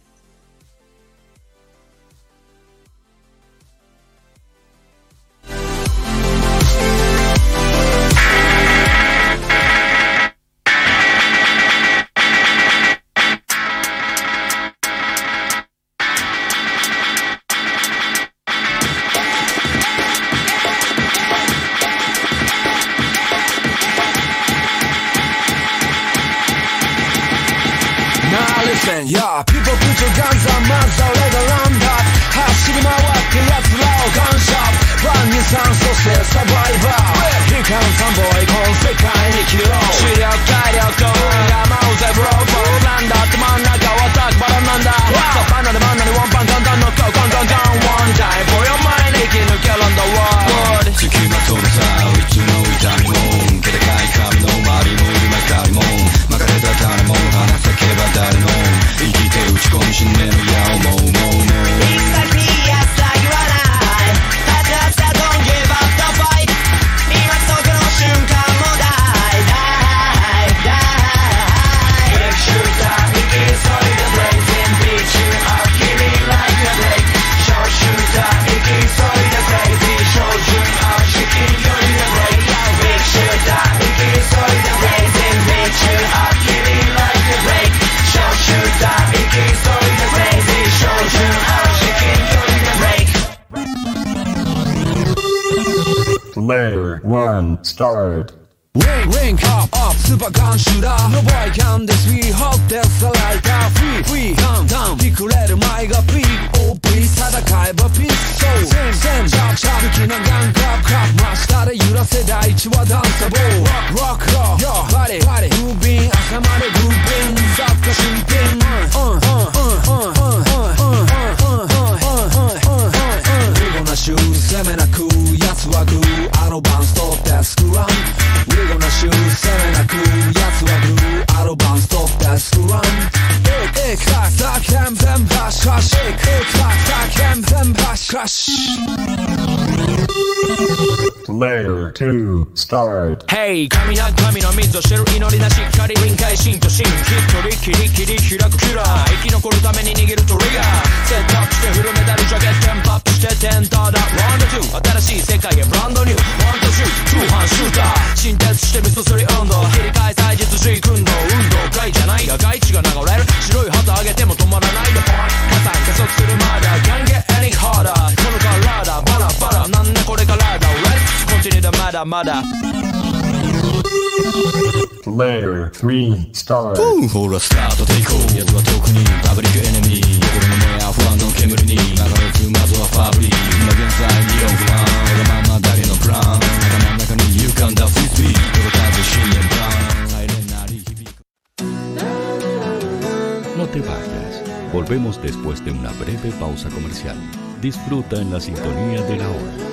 Volvemos después de una breve pausa comercial. Disfruta en la sintonía de la hora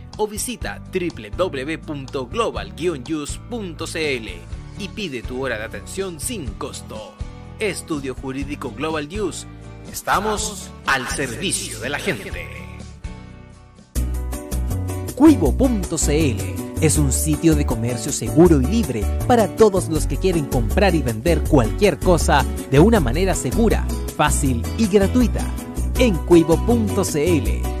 o visita www.global-use.cl y pide tu hora de atención sin costo. Estudio Jurídico Global Use. Estamos al servicio de la gente.
Cuivo.cl es un sitio de comercio seguro y libre para todos los que quieren comprar y vender cualquier cosa de una manera segura, fácil y gratuita. En Cuivo.cl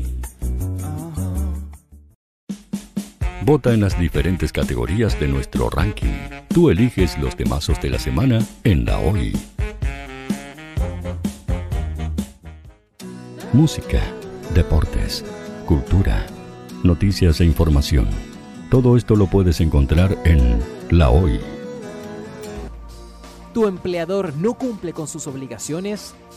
Vota en las diferentes categorías de nuestro ranking. Tú eliges los temazos de la semana en la hoy. Música, deportes, cultura, noticias e información. Todo esto lo puedes encontrar en La Hoy.
¿Tu empleador no cumple con sus obligaciones?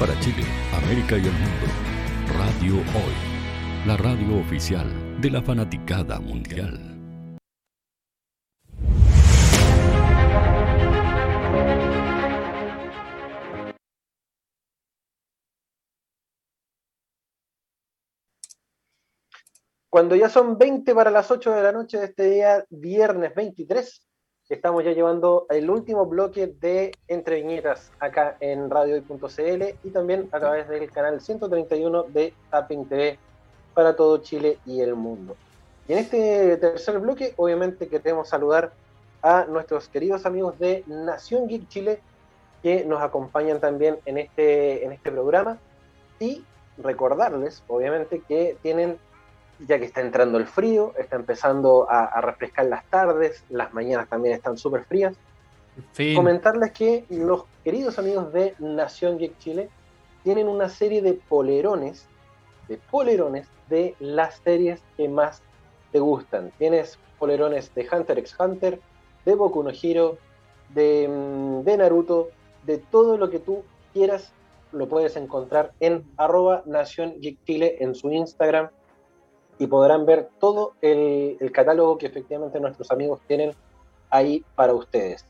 Para Chile, América y el mundo, Radio Hoy, la radio oficial de la fanaticada mundial.
Cuando ya son 20 para las 8 de la noche de este día, viernes 23, estamos ya llevando el último bloque de Entre Viñetas acá en radiohoy.cl y también a través del canal 131 de Tapping TV para todo Chile y el mundo. Y en este tercer bloque, obviamente queremos saludar a nuestros queridos amigos de Nación Geek Chile que nos acompañan también en este, en este programa y recordarles, obviamente, que tienen ya que está entrando el frío, está empezando a, a refrescar las tardes, las mañanas también están súper frías.
Fin.
Comentarles que los queridos amigos de Nación Geek Chile tienen una serie de polerones, de polerones de las series que más te gustan. Tienes polerones de Hunter x Hunter, de Boku no Hero, de, mm, de Naruto, de todo lo que tú quieras, lo puedes encontrar en arroba Nación Geek Chile en su Instagram y podrán ver todo el, catálogo que efectivamente nuestros amigos tienen ahí para ustedes.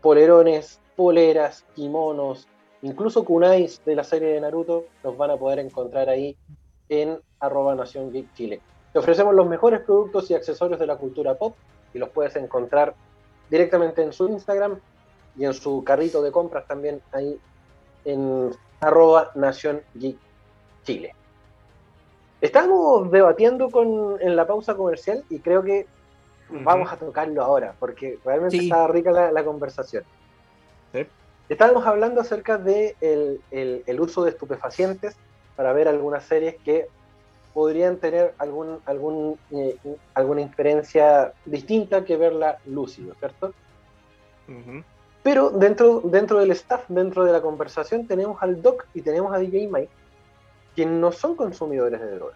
Polerones, poleras, kimonos, incluso kunais de la serie de Naruto los van a poder encontrar ahí en arroba Nación Geek Chile. Te ofrecemos los mejores productos y accesorios de la cultura pop y los puedes encontrar directamente en su Instagram y en su carrito de compras también ahí en arroba Nación Geek Chile. Estábamos debatiendo con, en la pausa comercial y creo que vamos a tocarlo ahora, porque realmente
Sí.
está rica la, la conversación. Estábamos hablando acerca de el, el- el uso de estupefacientes para ver algunas series que podrían tener algún, algún, eh, alguna inferencia distinta que verla lúcido, ¿cierto? Pero dentro, dentro del staff, dentro de la conversación, tenemos al Doc y tenemos a DJ Mike, que no son consumidores de droga.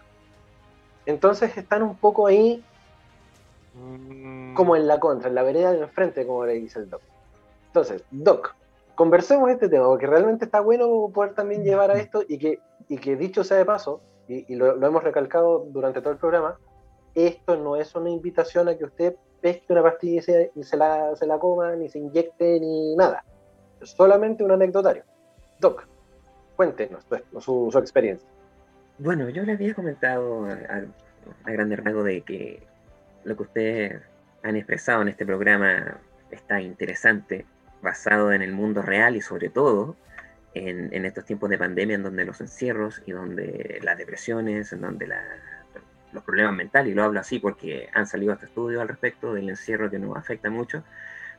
Entonces están un poco ahí como en la contra, en la vereda del enfrente, como le dice el Doc. Entonces, Doc, conversemos este tema, porque realmente está bueno poder también llevar a esto y que, y que dicho sea de paso, y, y lo, lo hemos recalcado durante todo el programa, esto no es una invitación a que usted pesque una pastilla y se, y se la, se la coma, ni se inyecte, ni nada. Es solamente un anecdotario. Doc, cuéntenos su, su, su experiencia.
Bueno, yo le había comentado a, a, a grande rasgo de que lo que ustedes han expresado en este programa está interesante, basado en el mundo real y sobre todo en, en estos tiempos de pandemia en donde los encierros y donde las depresiones, en donde la, los problemas mentales, y lo hablo así porque han salido hasta estudios al respecto del encierro que nos afecta mucho,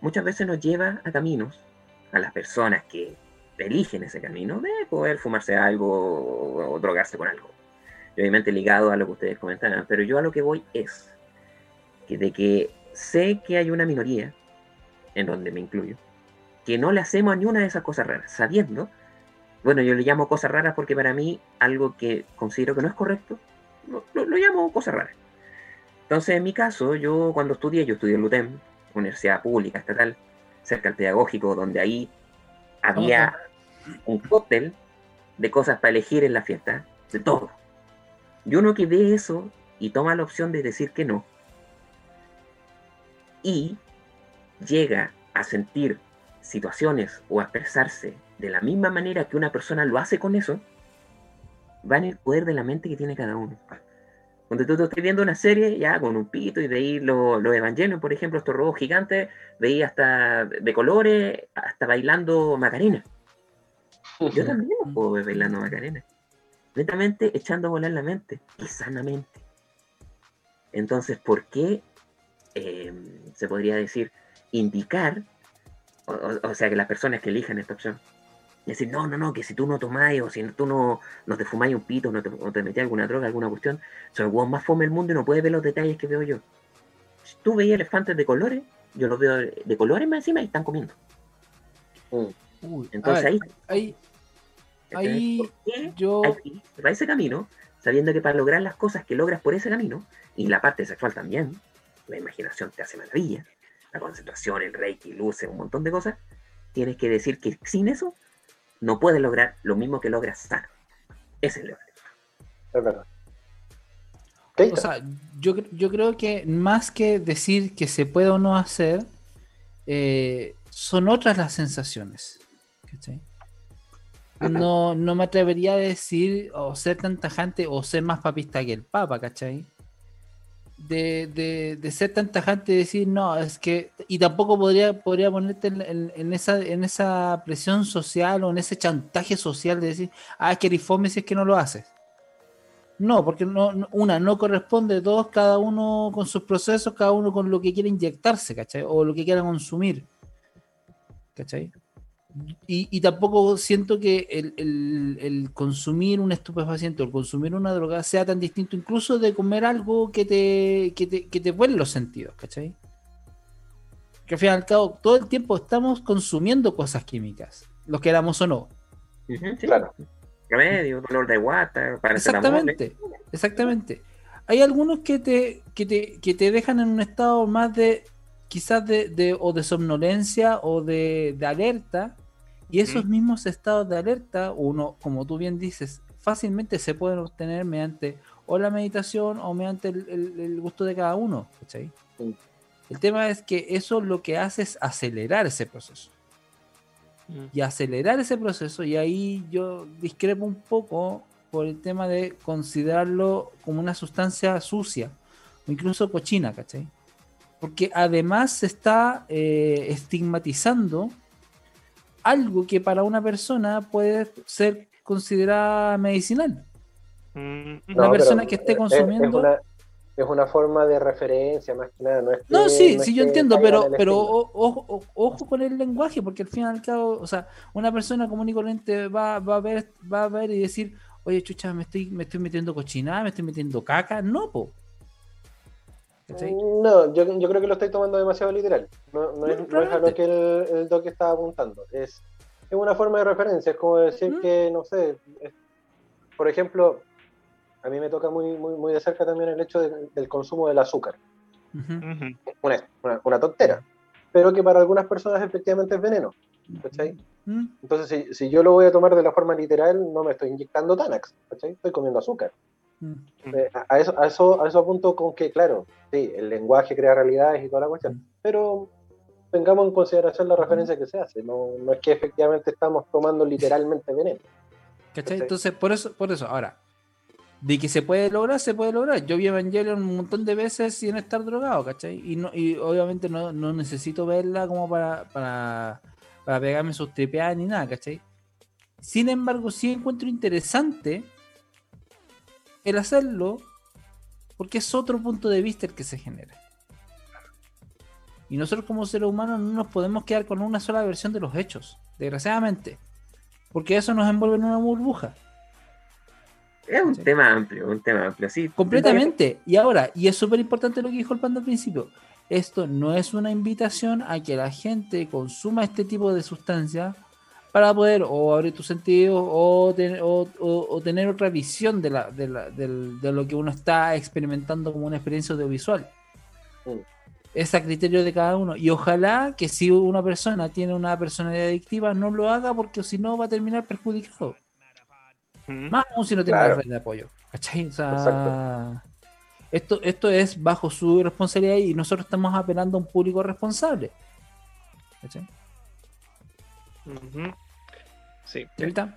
muchas veces nos lleva a caminos, a las personas que eligen ese camino, de poder fumarse algo o, drogarse con algo. Y obviamente ligado a lo que ustedes comentaban, pero yo a lo que voy es que de que sé que hay una minoría, en donde me incluyo, que no le hacemos ni una de esas cosas raras, sabiendo, bueno, yo le llamo cosas raras porque para mí algo que considero que no es correcto, lo, lo, lo llamo cosas raras. Entonces, en mi caso, yo cuando estudié, yo estudié en LUTEM, Universidad Pública Estatal, cerca del Pedagógico, donde ahí había un cóctel de cosas para elegir en la fiesta, de todo. Y uno que ve eso y toma la opción de decir que no, y llega a sentir situaciones o a expresarse de la misma manera que una persona lo hace con eso, va en el poder de la mente que tiene cada uno. Cuando tú, estás viendo una serie ya con un pito y veis los lo Evangelion, por ejemplo, estos robots gigantes, veis hasta de colores, hasta bailando Macarena. Yo también puedo ver bailando Macarena. Netamente echando a volar la mente y sanamente. Entonces, ¿por qué eh, se podría decir indicar, o, o, sea, que las personas que elijan esta opción, decir, no, no, no, que si tú no tomáis o si tú no, no te fumáis un pito no te, o te metías alguna droga, alguna cuestión, soy el más fome del mundo y no puedes ver los detalles que veo yo. Si tú veías elefantes de colores, yo los veo de colores más encima y están comiendo.
Uy,
Entonces
ver,
ahí,
ahí, ahí yo...
Ir por ese camino, sabiendo que para lograr las cosas que logras por ese camino, y la parte sexual también, la imaginación te hace maravillas, la concentración, el reiki, luces, un montón de cosas, tienes que decir que sin eso no puedes lograr lo mismo que logras sano. Ese es el debate.
Es verdad.
O sea, yo, yo creo que más que decir que se puede o no hacer, eh, son otras las sensaciones. ¿cachai? No, no me atrevería a decir o ser tan tajante o ser más papista que el Papa, ¿cachai? De, de, de, ser tan tajante y decir, no, es que, y tampoco podría, podría ponerte en, en, en, esa, en esa presión social o en ese chantaje social de decir, ah, es que si es que no lo haces. No, porque no, no, una, no corresponde, dos, cada uno con sus procesos, cada uno con lo que quiere inyectarse, ¿cachai? O lo que quiera consumir, ¿cachai? Y, y, tampoco siento que el, el, el, consumir un estupefaciente o el consumir una droga sea tan distinto incluso de comer algo que te, que te, que te vuelve los sentidos, ¿cachai? Que al fin y al cabo todo el tiempo estamos consumiendo cosas químicas, los queramos o no.
Uh -huh, sí. Claro. Remedio, dolor de guata, para
Exactamente, exactamente. hay algunos que te, que te, que te dejan en un estado más de, quizás de, de o de somnolencia o de, de alerta, y esos mismos estados de alerta, uno, como tú bien dices, fácilmente se pueden obtener mediante o la meditación o mediante el, el- el gusto de cada uno. ¿cachai? El tema es que eso lo que hace es acelerar ese proceso. Y acelerar ese proceso, y ahí yo discrepo un poco por el tema de considerarlo como una sustancia sucia o incluso cochina, ¿cachai? Porque además se está eh, estigmatizando algo que para una persona puede ser considerada medicinal. Una
No,
persona que esté
es-
consumiendo.
Es una, es una forma de referencia, más que nada. No, es que-
No, sí,
es
sí, yo entiendo, pero, pero o- ojo, o- ojo con el lenguaje, porque al fin y al cabo, o sea, una persona común y corriente va, va a ver, va a ver y decir, oye, chucha, me estoy, me estoy metiendo cochinada, me estoy metiendo caca, no, po. ¿Cachai?
No, yo, yo creo que lo estoy tomando demasiado literal. No, no es, no es a lo que el, el doc estaba apuntando. Es, es una forma de referencia. Es como decir que, no sé, es- por ejemplo, a mí me toca muy, muy, muy de cerca también el hecho de- del consumo del azúcar. Una, una, una tontera. Pero que para algunas personas efectivamente es veneno. ¿cachai? Entonces, si, si yo lo voy a tomar de la forma literal, no me estoy inyectando Tanax, ¿cachai? Estoy comiendo azúcar. Eh, a, a eso, a, eso, a eso apunto con que, claro, sí, el lenguaje crea realidades y toda la cuestión, pero tengamos en consideración la referencia que se hace, no, no es que efectivamente estamos tomando literalmente veneno.
¿Cachai? Entonces, por eso, por eso, ahora, de que se puede lograr, se puede lograr. Yo vi Evangelion un montón de veces sin estar drogado, ¿cachai? Y, no, y obviamente no, no necesito verla como para, para, para pegarme sus tripeadas ni nada, ¿cachai? Sin embargo, sí encuentro interesante el hacerlo porque es otro punto de vista el que se genera. Y nosotros como seres humanos no nos podemos quedar con una sola versión de los hechos, desgraciadamente. Porque eso nos envuelve en una burbuja.
Es un tema amplio, un tema amplio, sí.
Completamente. Y ahora, y es súper importante lo que dijo el panda al principio, esto no es una invitación a que la gente consuma este tipo de sustancias para poder o abrir tus sentidos o, ten- o- o- o tener otra visión de, la, de, la- del- de lo que uno está experimentando como una experiencia audiovisual. Es a criterio de cada uno. Y ojalá que si una persona tiene una personalidad adictiva, no lo haga porque si no va a terminar perjudicado. Más aún si no tiene
Claro.
la red de apoyo. ¿Cachai? O sea,
Exacto.
esto, esto es bajo su responsabilidad y nosotros estamos apelando a un público responsable. ¿Cachai?
Ujú. Sí.
Ahorita.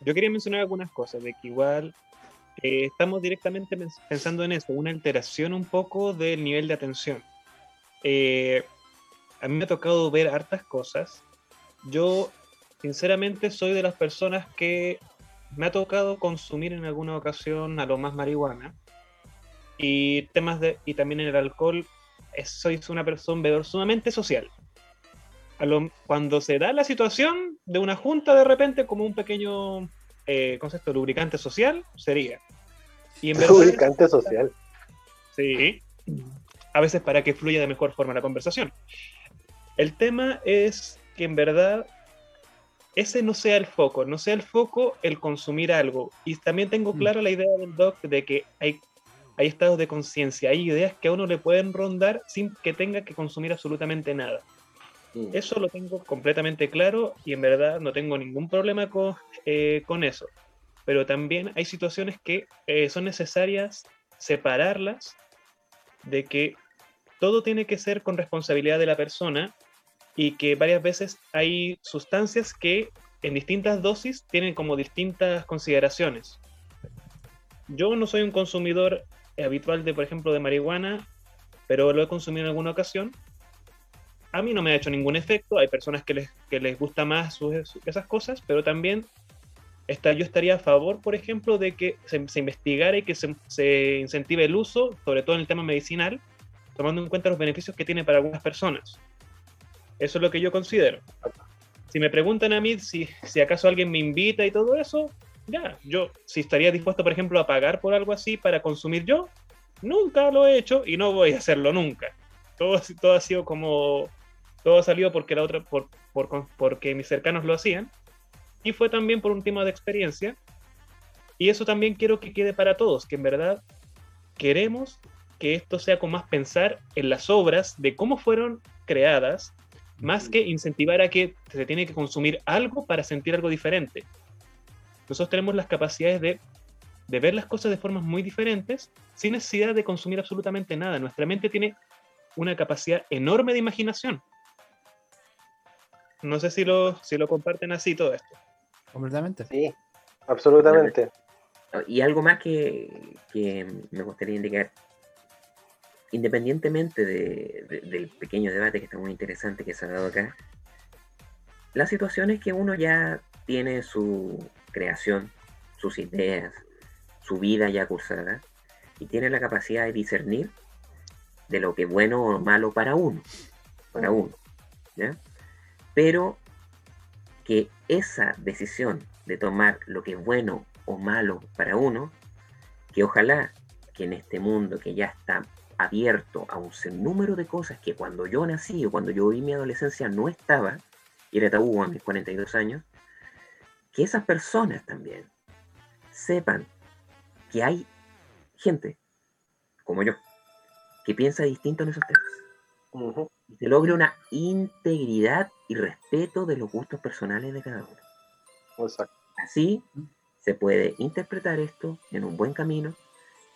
Yo quería mencionar algunas cosas, de que igual eh, estamos directamente pens- pensando en eso, una alteración un poco del nivel de atención. Eh, a mí me ha tocado ver hartas cosas. Yo, sinceramente, soy de las personas que me ha tocado consumir en alguna ocasión a lo más marihuana. Y temas de, y también en el alcohol, es- soy una persona, un bebedor sumamente social. A lo- cuando se da la situación de una junta de repente como un pequeño eh, concepto de lubricante social, sería. Y en
Lubricante social.
sí, a veces para que fluya de mejor forma la conversación. El tema es que en verdad ese no sea el foco, no sea el foco el consumir algo. Y también tengo clara la idea del doc de que hay, hay estados de conciencia, hay ideas que a uno le pueden rondar sin que tenga que consumir absolutamente nada. Eso lo tengo completamente claro y en verdad no tengo ningún problema con, eh, con eso. Pero también hay situaciones que eh, son necesarias separarlas de que todo tiene que ser con responsabilidad de la persona y que varias veces hay sustancias que en distintas dosis tienen como distintas consideraciones. Yo no soy un consumidor habitual de, por ejemplo, de marihuana, pero lo he consumido en alguna ocasión. A mí no me ha hecho ningún efecto, hay personas que les, que les gusta más esas cosas, pero también está, yo estaría a favor, por ejemplo, de que se, se investigara y que se, se incentive el uso, sobre todo en el tema medicinal, tomando en cuenta los beneficios que tiene para algunas personas. Eso es lo que yo considero. Si me preguntan a mí si, si acaso alguien me invita y todo eso, ya, yo si estaría dispuesto, por ejemplo, a pagar por algo así para consumir yo, nunca lo he hecho y no voy a hacerlo nunca. Todo, todo ha sido como, todo ha salido porque la otra, por, por- porque mis cercanos lo hacían y fue también por un tema de experiencia. Y eso también quiero que quede para todos, que en verdad queremos que esto sea con más pensar en las obras, de cómo fueron creadas, más que incentivar a que se tiene que consumir algo para sentir algo diferente. Nosotros tenemos las capacidades de, de ver las cosas de formas muy diferentes sin necesidad de consumir absolutamente nada. Nuestra mente tiene una capacidad enorme de imaginación. No sé si lo, si lo comparten así todo esto.
Completamente.
Sí, absolutamente.
Y algo más que, que me gustaría indicar, independientemente de- de- del pequeño debate que está muy interesante que se ha dado acá, la situación es que uno ya tiene su creación, sus ideas, su vida ya cursada, y tiene la capacidad de discernir de lo que es bueno o malo para uno, para uno, ¿ya? Pero que esa decisión de tomar lo que es bueno o malo para uno, que ojalá que en este mundo que ya está abierto a un sinnúmero de cosas que cuando yo nací o cuando yo viví mi adolescencia no estaba, y era tabú a mis 42 años, que esas personas también sepan que hay gente como yo que piensa distinto en esos temas. Y se logre una integridad y respeto de los gustos personales de cada uno.
Exacto.
Así se puede interpretar esto en un buen camino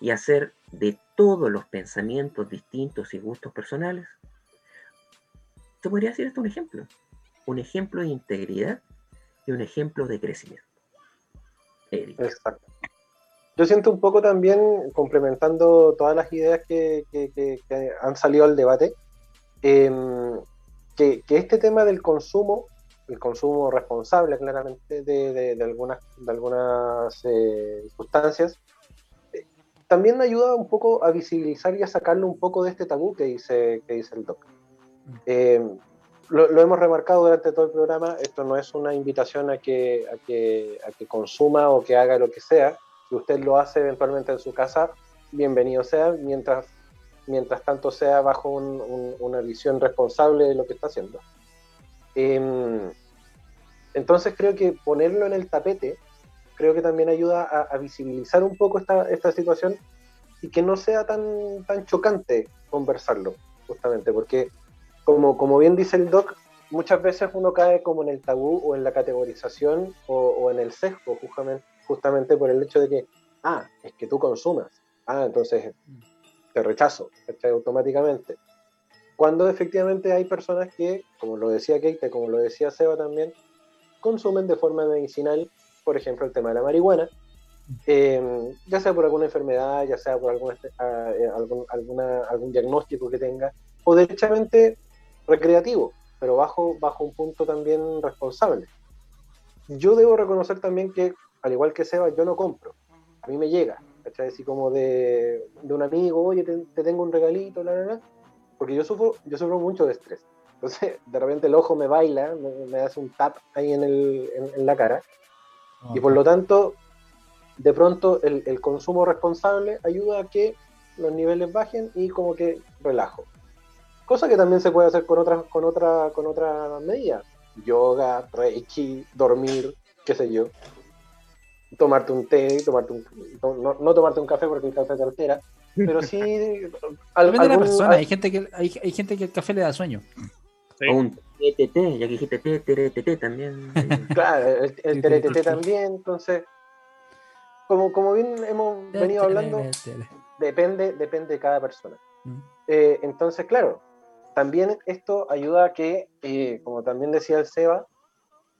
y hacer de todos los pensamientos distintos y gustos personales, se podría decir esto un ejemplo. Un ejemplo de integridad y un ejemplo de crecimiento. Eric.
Exacto. Yo siento un poco también, complementando todas las ideas que, que- que- que han salido al debate, em, que, este tema del consumo, el consumo responsable claramente de algunas, de algunas eh, sustancias, eh, también ayuda un poco a visibilizar y a sacarlo un poco de este tabú que dice, que dice el doc. Em, lo, lo hemos remarcado durante todo el programa, esto no es una invitación a que, a, que, a que consuma o que haga lo que sea. Si usted lo hace eventualmente en su casa, bienvenido sea, mientras, mientras tanto sea bajo un- un- una visión responsable de lo que está haciendo. Em, entonces creo que ponerlo en el tapete, creo que también ayuda a, visibilizar un poco esta, esta situación y que no sea tan, tan chocante conversarlo, justamente, porque como, como bien dice el doc, muchas veces uno cae como en el tabú o en la categorización o, o en el sesgo, justamente, justamente por el hecho de que, ah, es que tú consumas, ah, entonces te rechazo ¿cachai? automáticamente. Cuando efectivamente hay personas que, como lo decía Keite, como lo decía Seba también, consumen de forma medicinal, por ejemplo, el tema de la marihuana, eh, ya sea por alguna enfermedad, ya sea por algún, este- ah, eh, algún, algún diagnóstico que tenga, o derechamente recreativo, pero bajo, bajo un punto también responsable. Yo debo reconocer también que, al igual que Seba, yo no compro. A mí me llega, ¿cachai? Así como de, de un amigo, oye, te, te tengo un regalito, la, la, la. Porque yo sufro, yo sufro mucho de estrés. Entonces, de repente el ojo me baila, me, me hace un tap ahí en, el, en, en la cara. Y por lo tanto, de pronto el, el consumo responsable ayuda a que los niveles bajen y como que relajo. Cosa que también se puede hacer con otras con otra, con otra medidas. Yoga, reiki, dormir, qué sé yo. Tomarte un té, tomarte un, no, no tomarte un café porque el café te altera, pero sí al-
Depende de la persona. Hay gente, que, hay, hay gente que el café le da sueño.
O un TTT, ya que dijiste TTT también.
Claro, el, el TRTT también, entonces, como, como bien hemos venido hablando, depende, depende de cada persona. Eh, entonces, claro, también esto ayuda a que, eh, como también decía el Seba,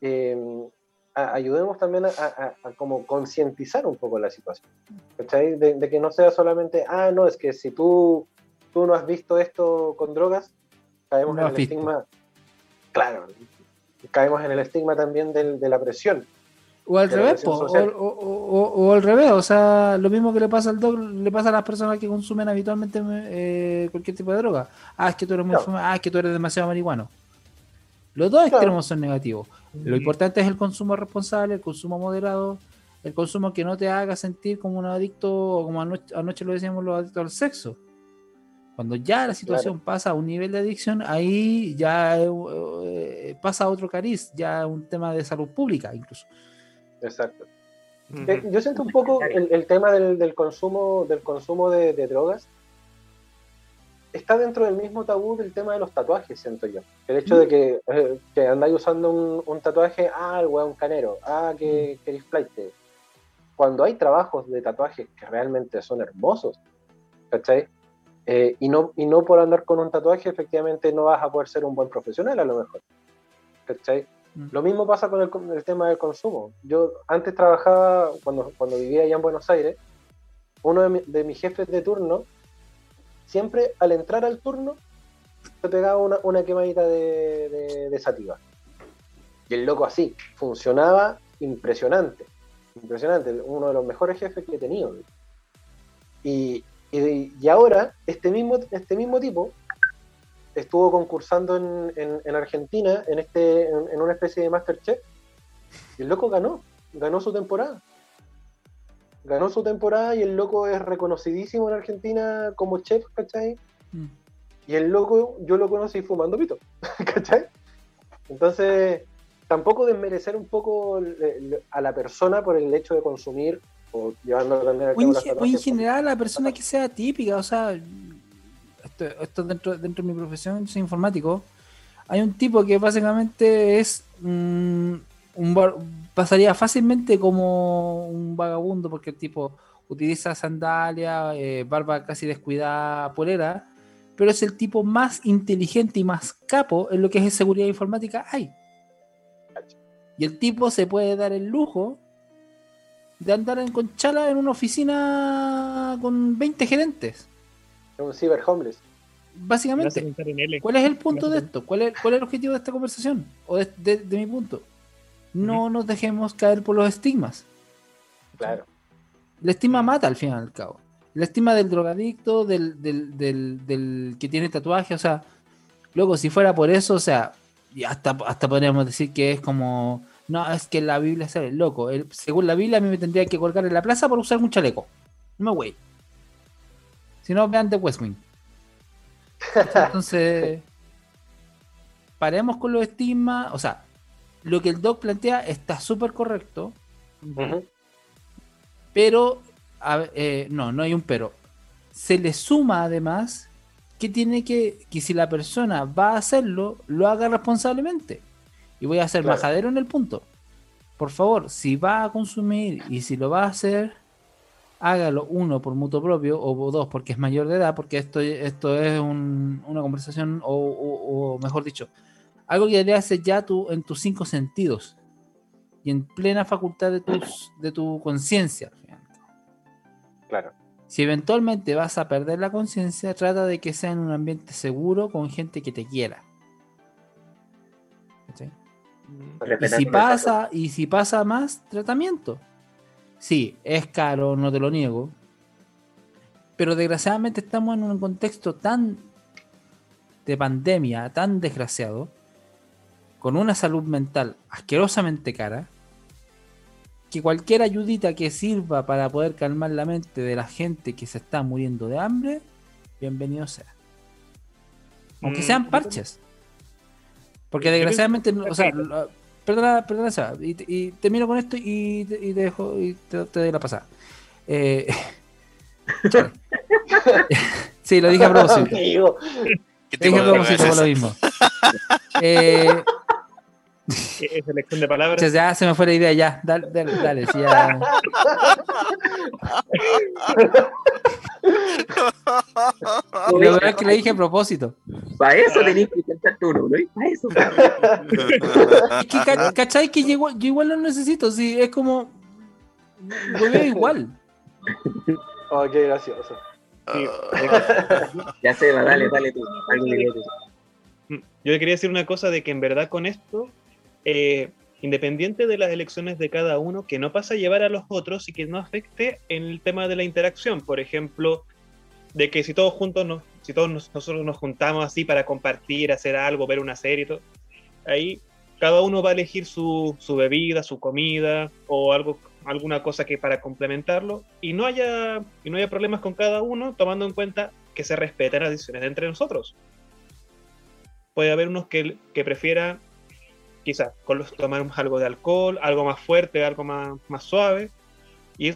eh, a- ayudemos también a, a- a como concientizar un poco la situación. ¿cachai? De, de que no sea solamente, ah, no, es que si tú, tú no has visto esto con drogas, caemos
No
en el
visto.
estigma. Claro, caemos en el estigma también del- de la presión.
O al revés, o, o- o- o al revés, o sea, lo mismo que le pasa al doc, le pasa a las personas que consumen habitualmente eh, cualquier tipo de droga. Ah, es que tú eres muy fuma- ah, es que tú eres demasiado marihuano. Los dos extremos son negativos. Lo importante es el consumo responsable, el consumo moderado, el consumo que no te haga sentir como un adicto, o como anoche, anoche lo decíamos los adictos al sexo. Cuando ya la situación pasa a un nivel de adicción, ahí ya eh, eh, pasa a otro cariz, ya un tema de salud pública incluso.
Exacto. Eh, yo siento un poco el, el tema del, del consumo, del consumo de, de drogas. Está dentro del mismo tabú del tema de los tatuajes, siento yo. El hecho de que, eh, que andáis usando un, un tatuaje, ah, el weón canero, ah, que, que eres flight. Cuando hay trabajos de tatuajes que realmente son hermosos, ¿cachai? Eh, y, no, y no por andar con un tatuaje, efectivamente no vas a poder ser un buen profesional a lo mejor. ¿cachai? Lo mismo pasa con el, con el tema del consumo. Yo antes trabajaba, cuando, cuando vivía allá en Buenos Aires, uno de, mi- de mis jefes de turno, siempre al entrar al turno, se pegaba una, una quemadita de, de, sativa. Y el loco así, funcionaba impresionante. Impresionante, uno de los mejores jefes que he tenido. Y, y, y ahora, este mismo, este mismo tipo estuvo concursando en, en- en Argentina en, este, en, en una especie de Masterchef. Y el loco ganó, ganó su temporada. Ganó su temporada y el loco es reconocidísimo en Argentina como chef, ¿cachai?
Mm.
Y el loco, yo lo conocí fumando pito, ¿cachai? Entonces, tampoco desmerecer un poco le- le- a la persona por el hecho de consumir o llevándolo también al
O en,
tema de los
ge- o en
tatuajes.
general la persona que sea típica, o sea, esto, esto dentro, dentro de mi profesión, soy informático, hay un tipo que básicamente es mm, un bar- pasaría fácilmente como un vagabundo porque el tipo utiliza sandalia, eh, barba casi descuidada, polera, pero es el tipo más inteligente y más capo en lo que es seguridad informática hay. Y el tipo se puede dar el lujo de andar en conchala en una oficina con 20 gerentes.
Un cyber homeless.
Básicamente. ¿Cuál es el punto de esto? ¿Cuál es, cuál es el objetivo de esta conversación? O de, de- de mi punto. No nos dejemos caer por los estigmas.
Claro.
El estigma mata al fin y al cabo. El estigma del drogadicto, del, del, del, del que tiene tatuaje, o sea, luego si fuera por eso, o sea, y hasta, hasta podríamos decir que es como, no, es que la Biblia el loco. El- según la Biblia a mí me tendría que colgar en la plaza por usar un chaleco. No me güey. Si no, vean The West Wing. Entonces, paremos con los estigmas. O sea, lo que el doc plantea está súper correcto. Pero, a eh, no, no hay un pero. Se le suma además que tiene que, que si la persona va a hacerlo, lo haga responsablemente. Y voy a ser
Claro.
majadero en el punto. Por favor, si va a consumir y si lo va a hacer, hágalo uno por mutuo propio o dos porque es mayor de edad, porque esto, esto es un- una conversación o, o- o mejor dicho, algo que le haces ya tú en tus cinco sentidos y en plena facultad de, tus, de tu conciencia.
Claro.
Si eventualmente vas a perder la conciencia, trata de que sea en un ambiente seguro con gente que te quiera. Y si pasa, y si pasa más, tratamiento. Sí, es caro, no te lo niego. Pero desgraciadamente estamos en un contexto tan de pandemia, tan desgraciado, con una salud mental asquerosamente cara, que cualquier ayudita que sirva para poder calmar la mente de la gente que se está muriendo de hambre, bienvenido sea. Aunque
Mm,
sean parches. Porque desgraciadamente, o sea, perdona, perdona, Seba, y, y termino con esto y, te- y te dejo y te, te doy la pasada. Eh, sí, lo dije a propósito.
Amigo.
¿Qué
Lo dije a propósito por lo mismo. Eh,
¿Qué selección de palabras?
ya, ya se me fue la idea, ya. Dale, dale, dale, sí, ya. Y lo que le dije a propósito.
Para eso tenés que intentarte uno, ¿no? Para eso.
Es que, ca- ¿cachai? Que yo igual, yo igual lo necesito, sí, es como. Yo veo igual.
Oh, qué gracioso.
Ya se va, dale, dale tú.
Mm, Yo le quería decir una cosa de que en verdad con esto, eh, independiente de las elecciones de cada uno, que no pasa a llevar a los otros y que no afecte en el tema de la interacción. Por ejemplo, de que si todos juntos, nos, si todos nos- nosotros nos juntamos así para compartir, hacer algo, ver una serie y todo, ahí cada uno va a elegir su, su bebida, su comida o algo, alguna cosa que para complementarlo y no haya y no haya problemas con cada uno, tomando en cuenta que se respeten las decisiones de entre nosotros puede haber unos que, que prefieran quizás con los tomar algo de alcohol, algo más fuerte, algo más, más suave, Y,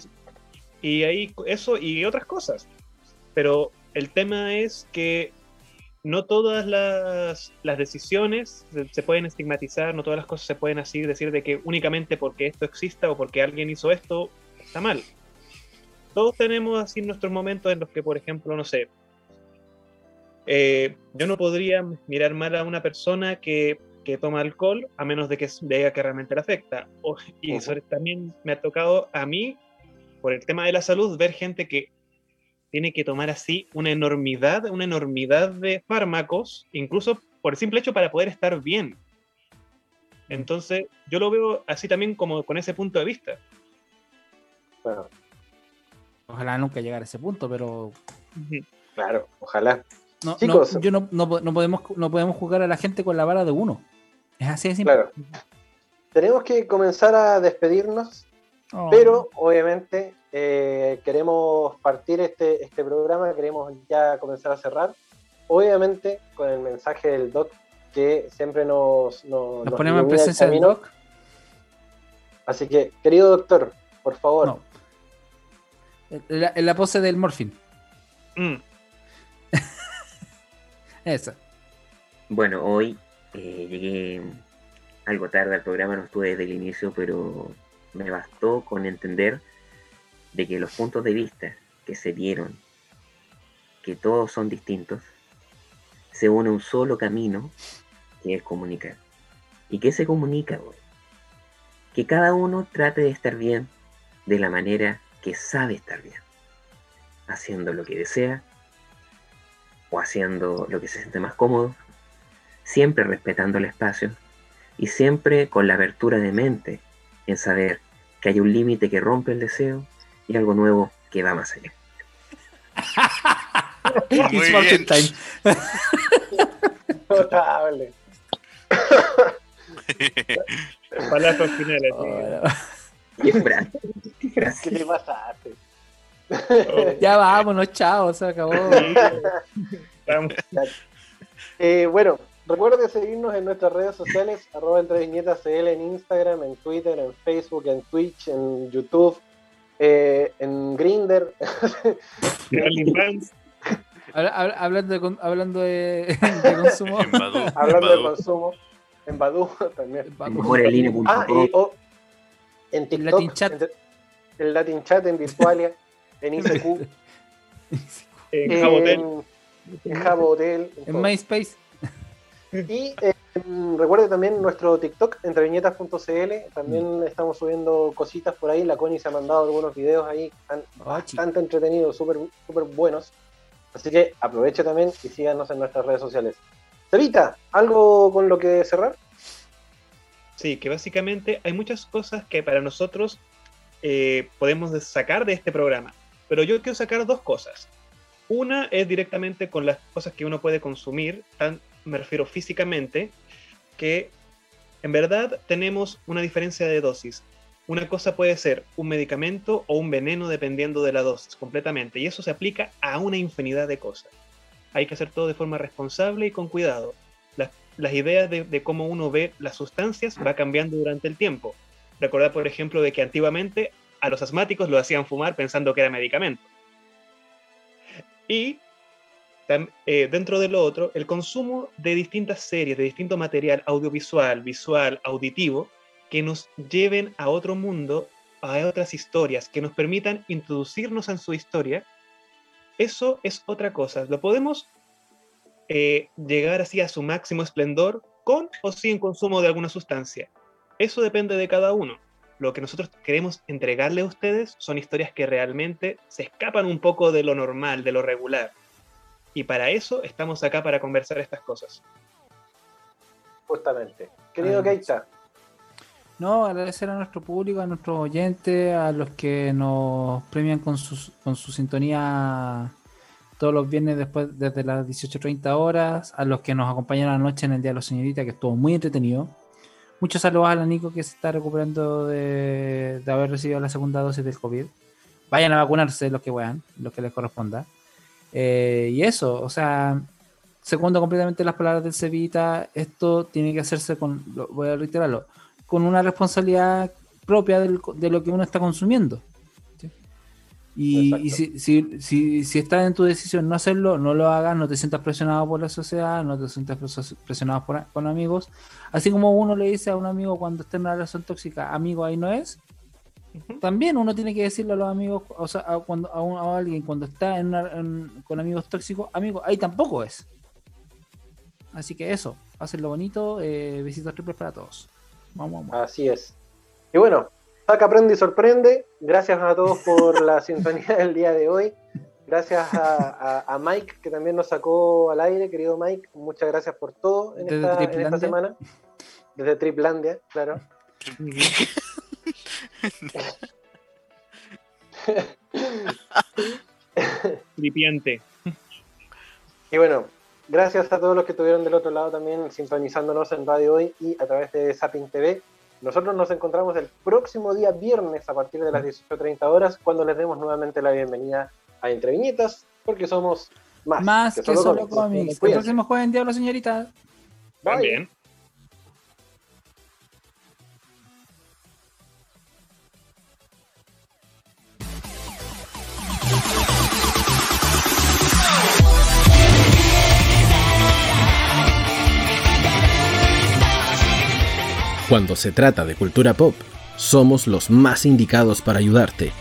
y ahí eso y otras cosas. Pero el tema es que no todas las, las decisiones se, se pueden estigmatizar, no todas las cosas se pueden así decir de que únicamente porque esto exista o porque alguien hizo esto está mal. Todos tenemos así nuestros momentos en los que, por ejemplo, no sé, eh, yo no podría mirar mal a una persona que, que toma alcohol a menos de que diga que realmente le afecta. O- y
Ujú.
sobre- también me ha tocado a mí, por el tema de la salud, ver gente que tiene que tomar así una enormidad, una enormidad de fármacos, incluso por el simple hecho para poder estar bien. Entonces, yo lo veo así también como con ese punto de vista.
Bueno,
Ojalá nunca llegar a ese punto, pero
claro, ojalá.
no,
Chicos.
no, yo no, no, no podemos, no podemos jugar a la gente con la vara de uno. Es así de simple.
Claro. Tenemos que comenzar a despedirnos,
Oh.
pero obviamente eh, queremos partir este, este programa, queremos ya comenzar a cerrar. Obviamente con el mensaje del doc que siempre nos, nos,
Nos
nos
ponemos en presencia del doc.
Así que, querido doctor, por favor.
En la, pose del morfin.
Mm.
Esa.
Bueno, hoy eh, llegué algo tarde al programa, no estuve desde el inicio, pero me bastó con entender de que los puntos de vista que se dieron, que todos son distintos, se une un solo camino, que es comunicar. ¿Y qué se comunica hoy? Que cada uno trate de estar bien de la manera que sabe estar bien, haciendo lo que desea o haciendo lo que se siente más cómodo, siempre respetando el espacio y siempre con la apertura de mente en saber que hay un límite que rompe el deseo y algo nuevo que va más allá.
It's Martin time.
Notable.
Palazos finales.
Qué fra-
¿Qué te pasaste?
Ya vámonos, chao, se acabó.
Eh, bueno, recuerden seguirnos en nuestras redes sociales, arroba entre viñetas CL en Instagram, en Twitter, en Facebook, en Twitch, en YouTube, eh, en Grinder.
Habla- habla- hablando de, hablando de, de consumo.
Hablando de consumo, en Badu también.
Mejoreline.com.
Ah, y oh, en TikTok,
Latin Chat.
en, en Latin Chat, en Virtualia, en ICQ,
En Jabotel.
en Jabotel, en
En
todo.
MySpace.
Y eh, mm, recuerde también nuestro TikTok, entreviñetas.cl. También estamos subiendo cositas por ahí. La Connie se ha mandado algunos videos ahí que están bastante entretenidos, súper súper buenos. Así que aproveche también y síganos en nuestras redes sociales. Cevita, ¿algo con lo que cerrar?
Sí, que básicamente hay muchas cosas que para nosotros eh, podemos de- sacar de este programa. Pero yo quiero sacar dos cosas. Una es directamente con las cosas que uno puede consumir, tan, me refiero físicamente, que en verdad tenemos una diferencia de dosis. Una cosa puede ser un medicamento o un veneno dependiendo de la dosis completamente. Y eso se aplica a una infinidad de cosas. Hay que hacer todo de forma responsable y con cuidado. Las, ideas de, cómo uno ve las sustancias va cambiando durante el tiempo. Recordad, por ejemplo, de que antiguamente a los asmáticos lo hacían fumar pensando que era medicamento. Y eh, dentro de lo otro, el consumo de distintas series, de distinto material audiovisual, visual, auditivo, que nos lleven a otro mundo, a otras historias, que nos permitan introducirnos en su historia, eso es otra cosa. Lo podemos eh, llegar así a su máximo esplendor con o sin consumo de alguna sustancia. Eso depende de cada uno. Lo que nosotros queremos entregarle a ustedes son historias que realmente se escapan un poco de lo normal, de lo regular. Y para eso estamos acá para conversar estas cosas.
Justamente. Querido Keita,
No, agradecer a nuestro público, a nuestros oyentes, a los que nos premian con, sus, con su sintonía todos los viernes después desde las 18.30 horas, a los que nos acompañan a la noche en el Día de la Señorita, que estuvo muy entretenido. Muchos saludos a la Nico que se está recuperando de, de haber recibido la segunda dosis del COVID. Vayan a vacunarse los que puedan, los que les corresponda. Eh, y eso, o sea, segundo completamente las palabras del Cevita, esto tiene que hacerse con, voy a reiterarlo, con una responsabilidad propia del- de lo que uno está consumiendo. Y, y si, si, si, si está en tu decisión no hacerlo, no lo hagas, no te sientas presionado por la sociedad, no te sientas presionado por, con amigos. Así como uno le dice a un amigo cuando está en una relación tóxica, amigo ahí no es, también uno tiene que decirle a los amigos, o sea, a, cuando, a, alguien cuando está en con amigos tóxicos, amigo, ahí tampoco es. Así que eso, hacerlo bonito, eh, besitos triples para todos. Vamos, vamos.
Así es. Y bueno, Saca, aprende y sorprende. Gracias a todos por la sintonía del día de hoy. Gracias a, Mike, que también nos sacó al aire, querido Mike. Muchas gracias por todo en, esta, en esta, semana. Desde Triplandia, claro.
Tripiante.
Y bueno, gracias a todos los que estuvieron del otro lado también sintonizándonos en Radio Hoy y a través de Zapping TV. Nosotros nos encontramos el próximo día viernes a partir de las 18.30 horas cuando les demos nuevamente la bienvenida a Entre Viñetas, porque somos más,
más que, solo, cómics. El próximo jueves Diablo, señorita.
También.
Cuando se trata de cultura pop, somos los más indicados para ayudarte.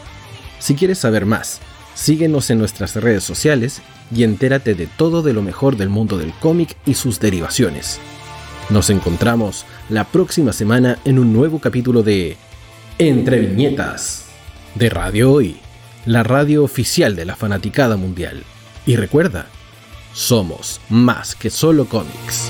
Si quieres saber más, síguenos en nuestras redes sociales y entérate de todo de lo mejor del mundo del cómic y sus derivaciones. Nos encontramos la próxima semana en un nuevo capítulo de Entre Viñetas de Radio Hoy, la radio oficial de la fanaticada mundial. Y recuerda, somos más que solo cómics.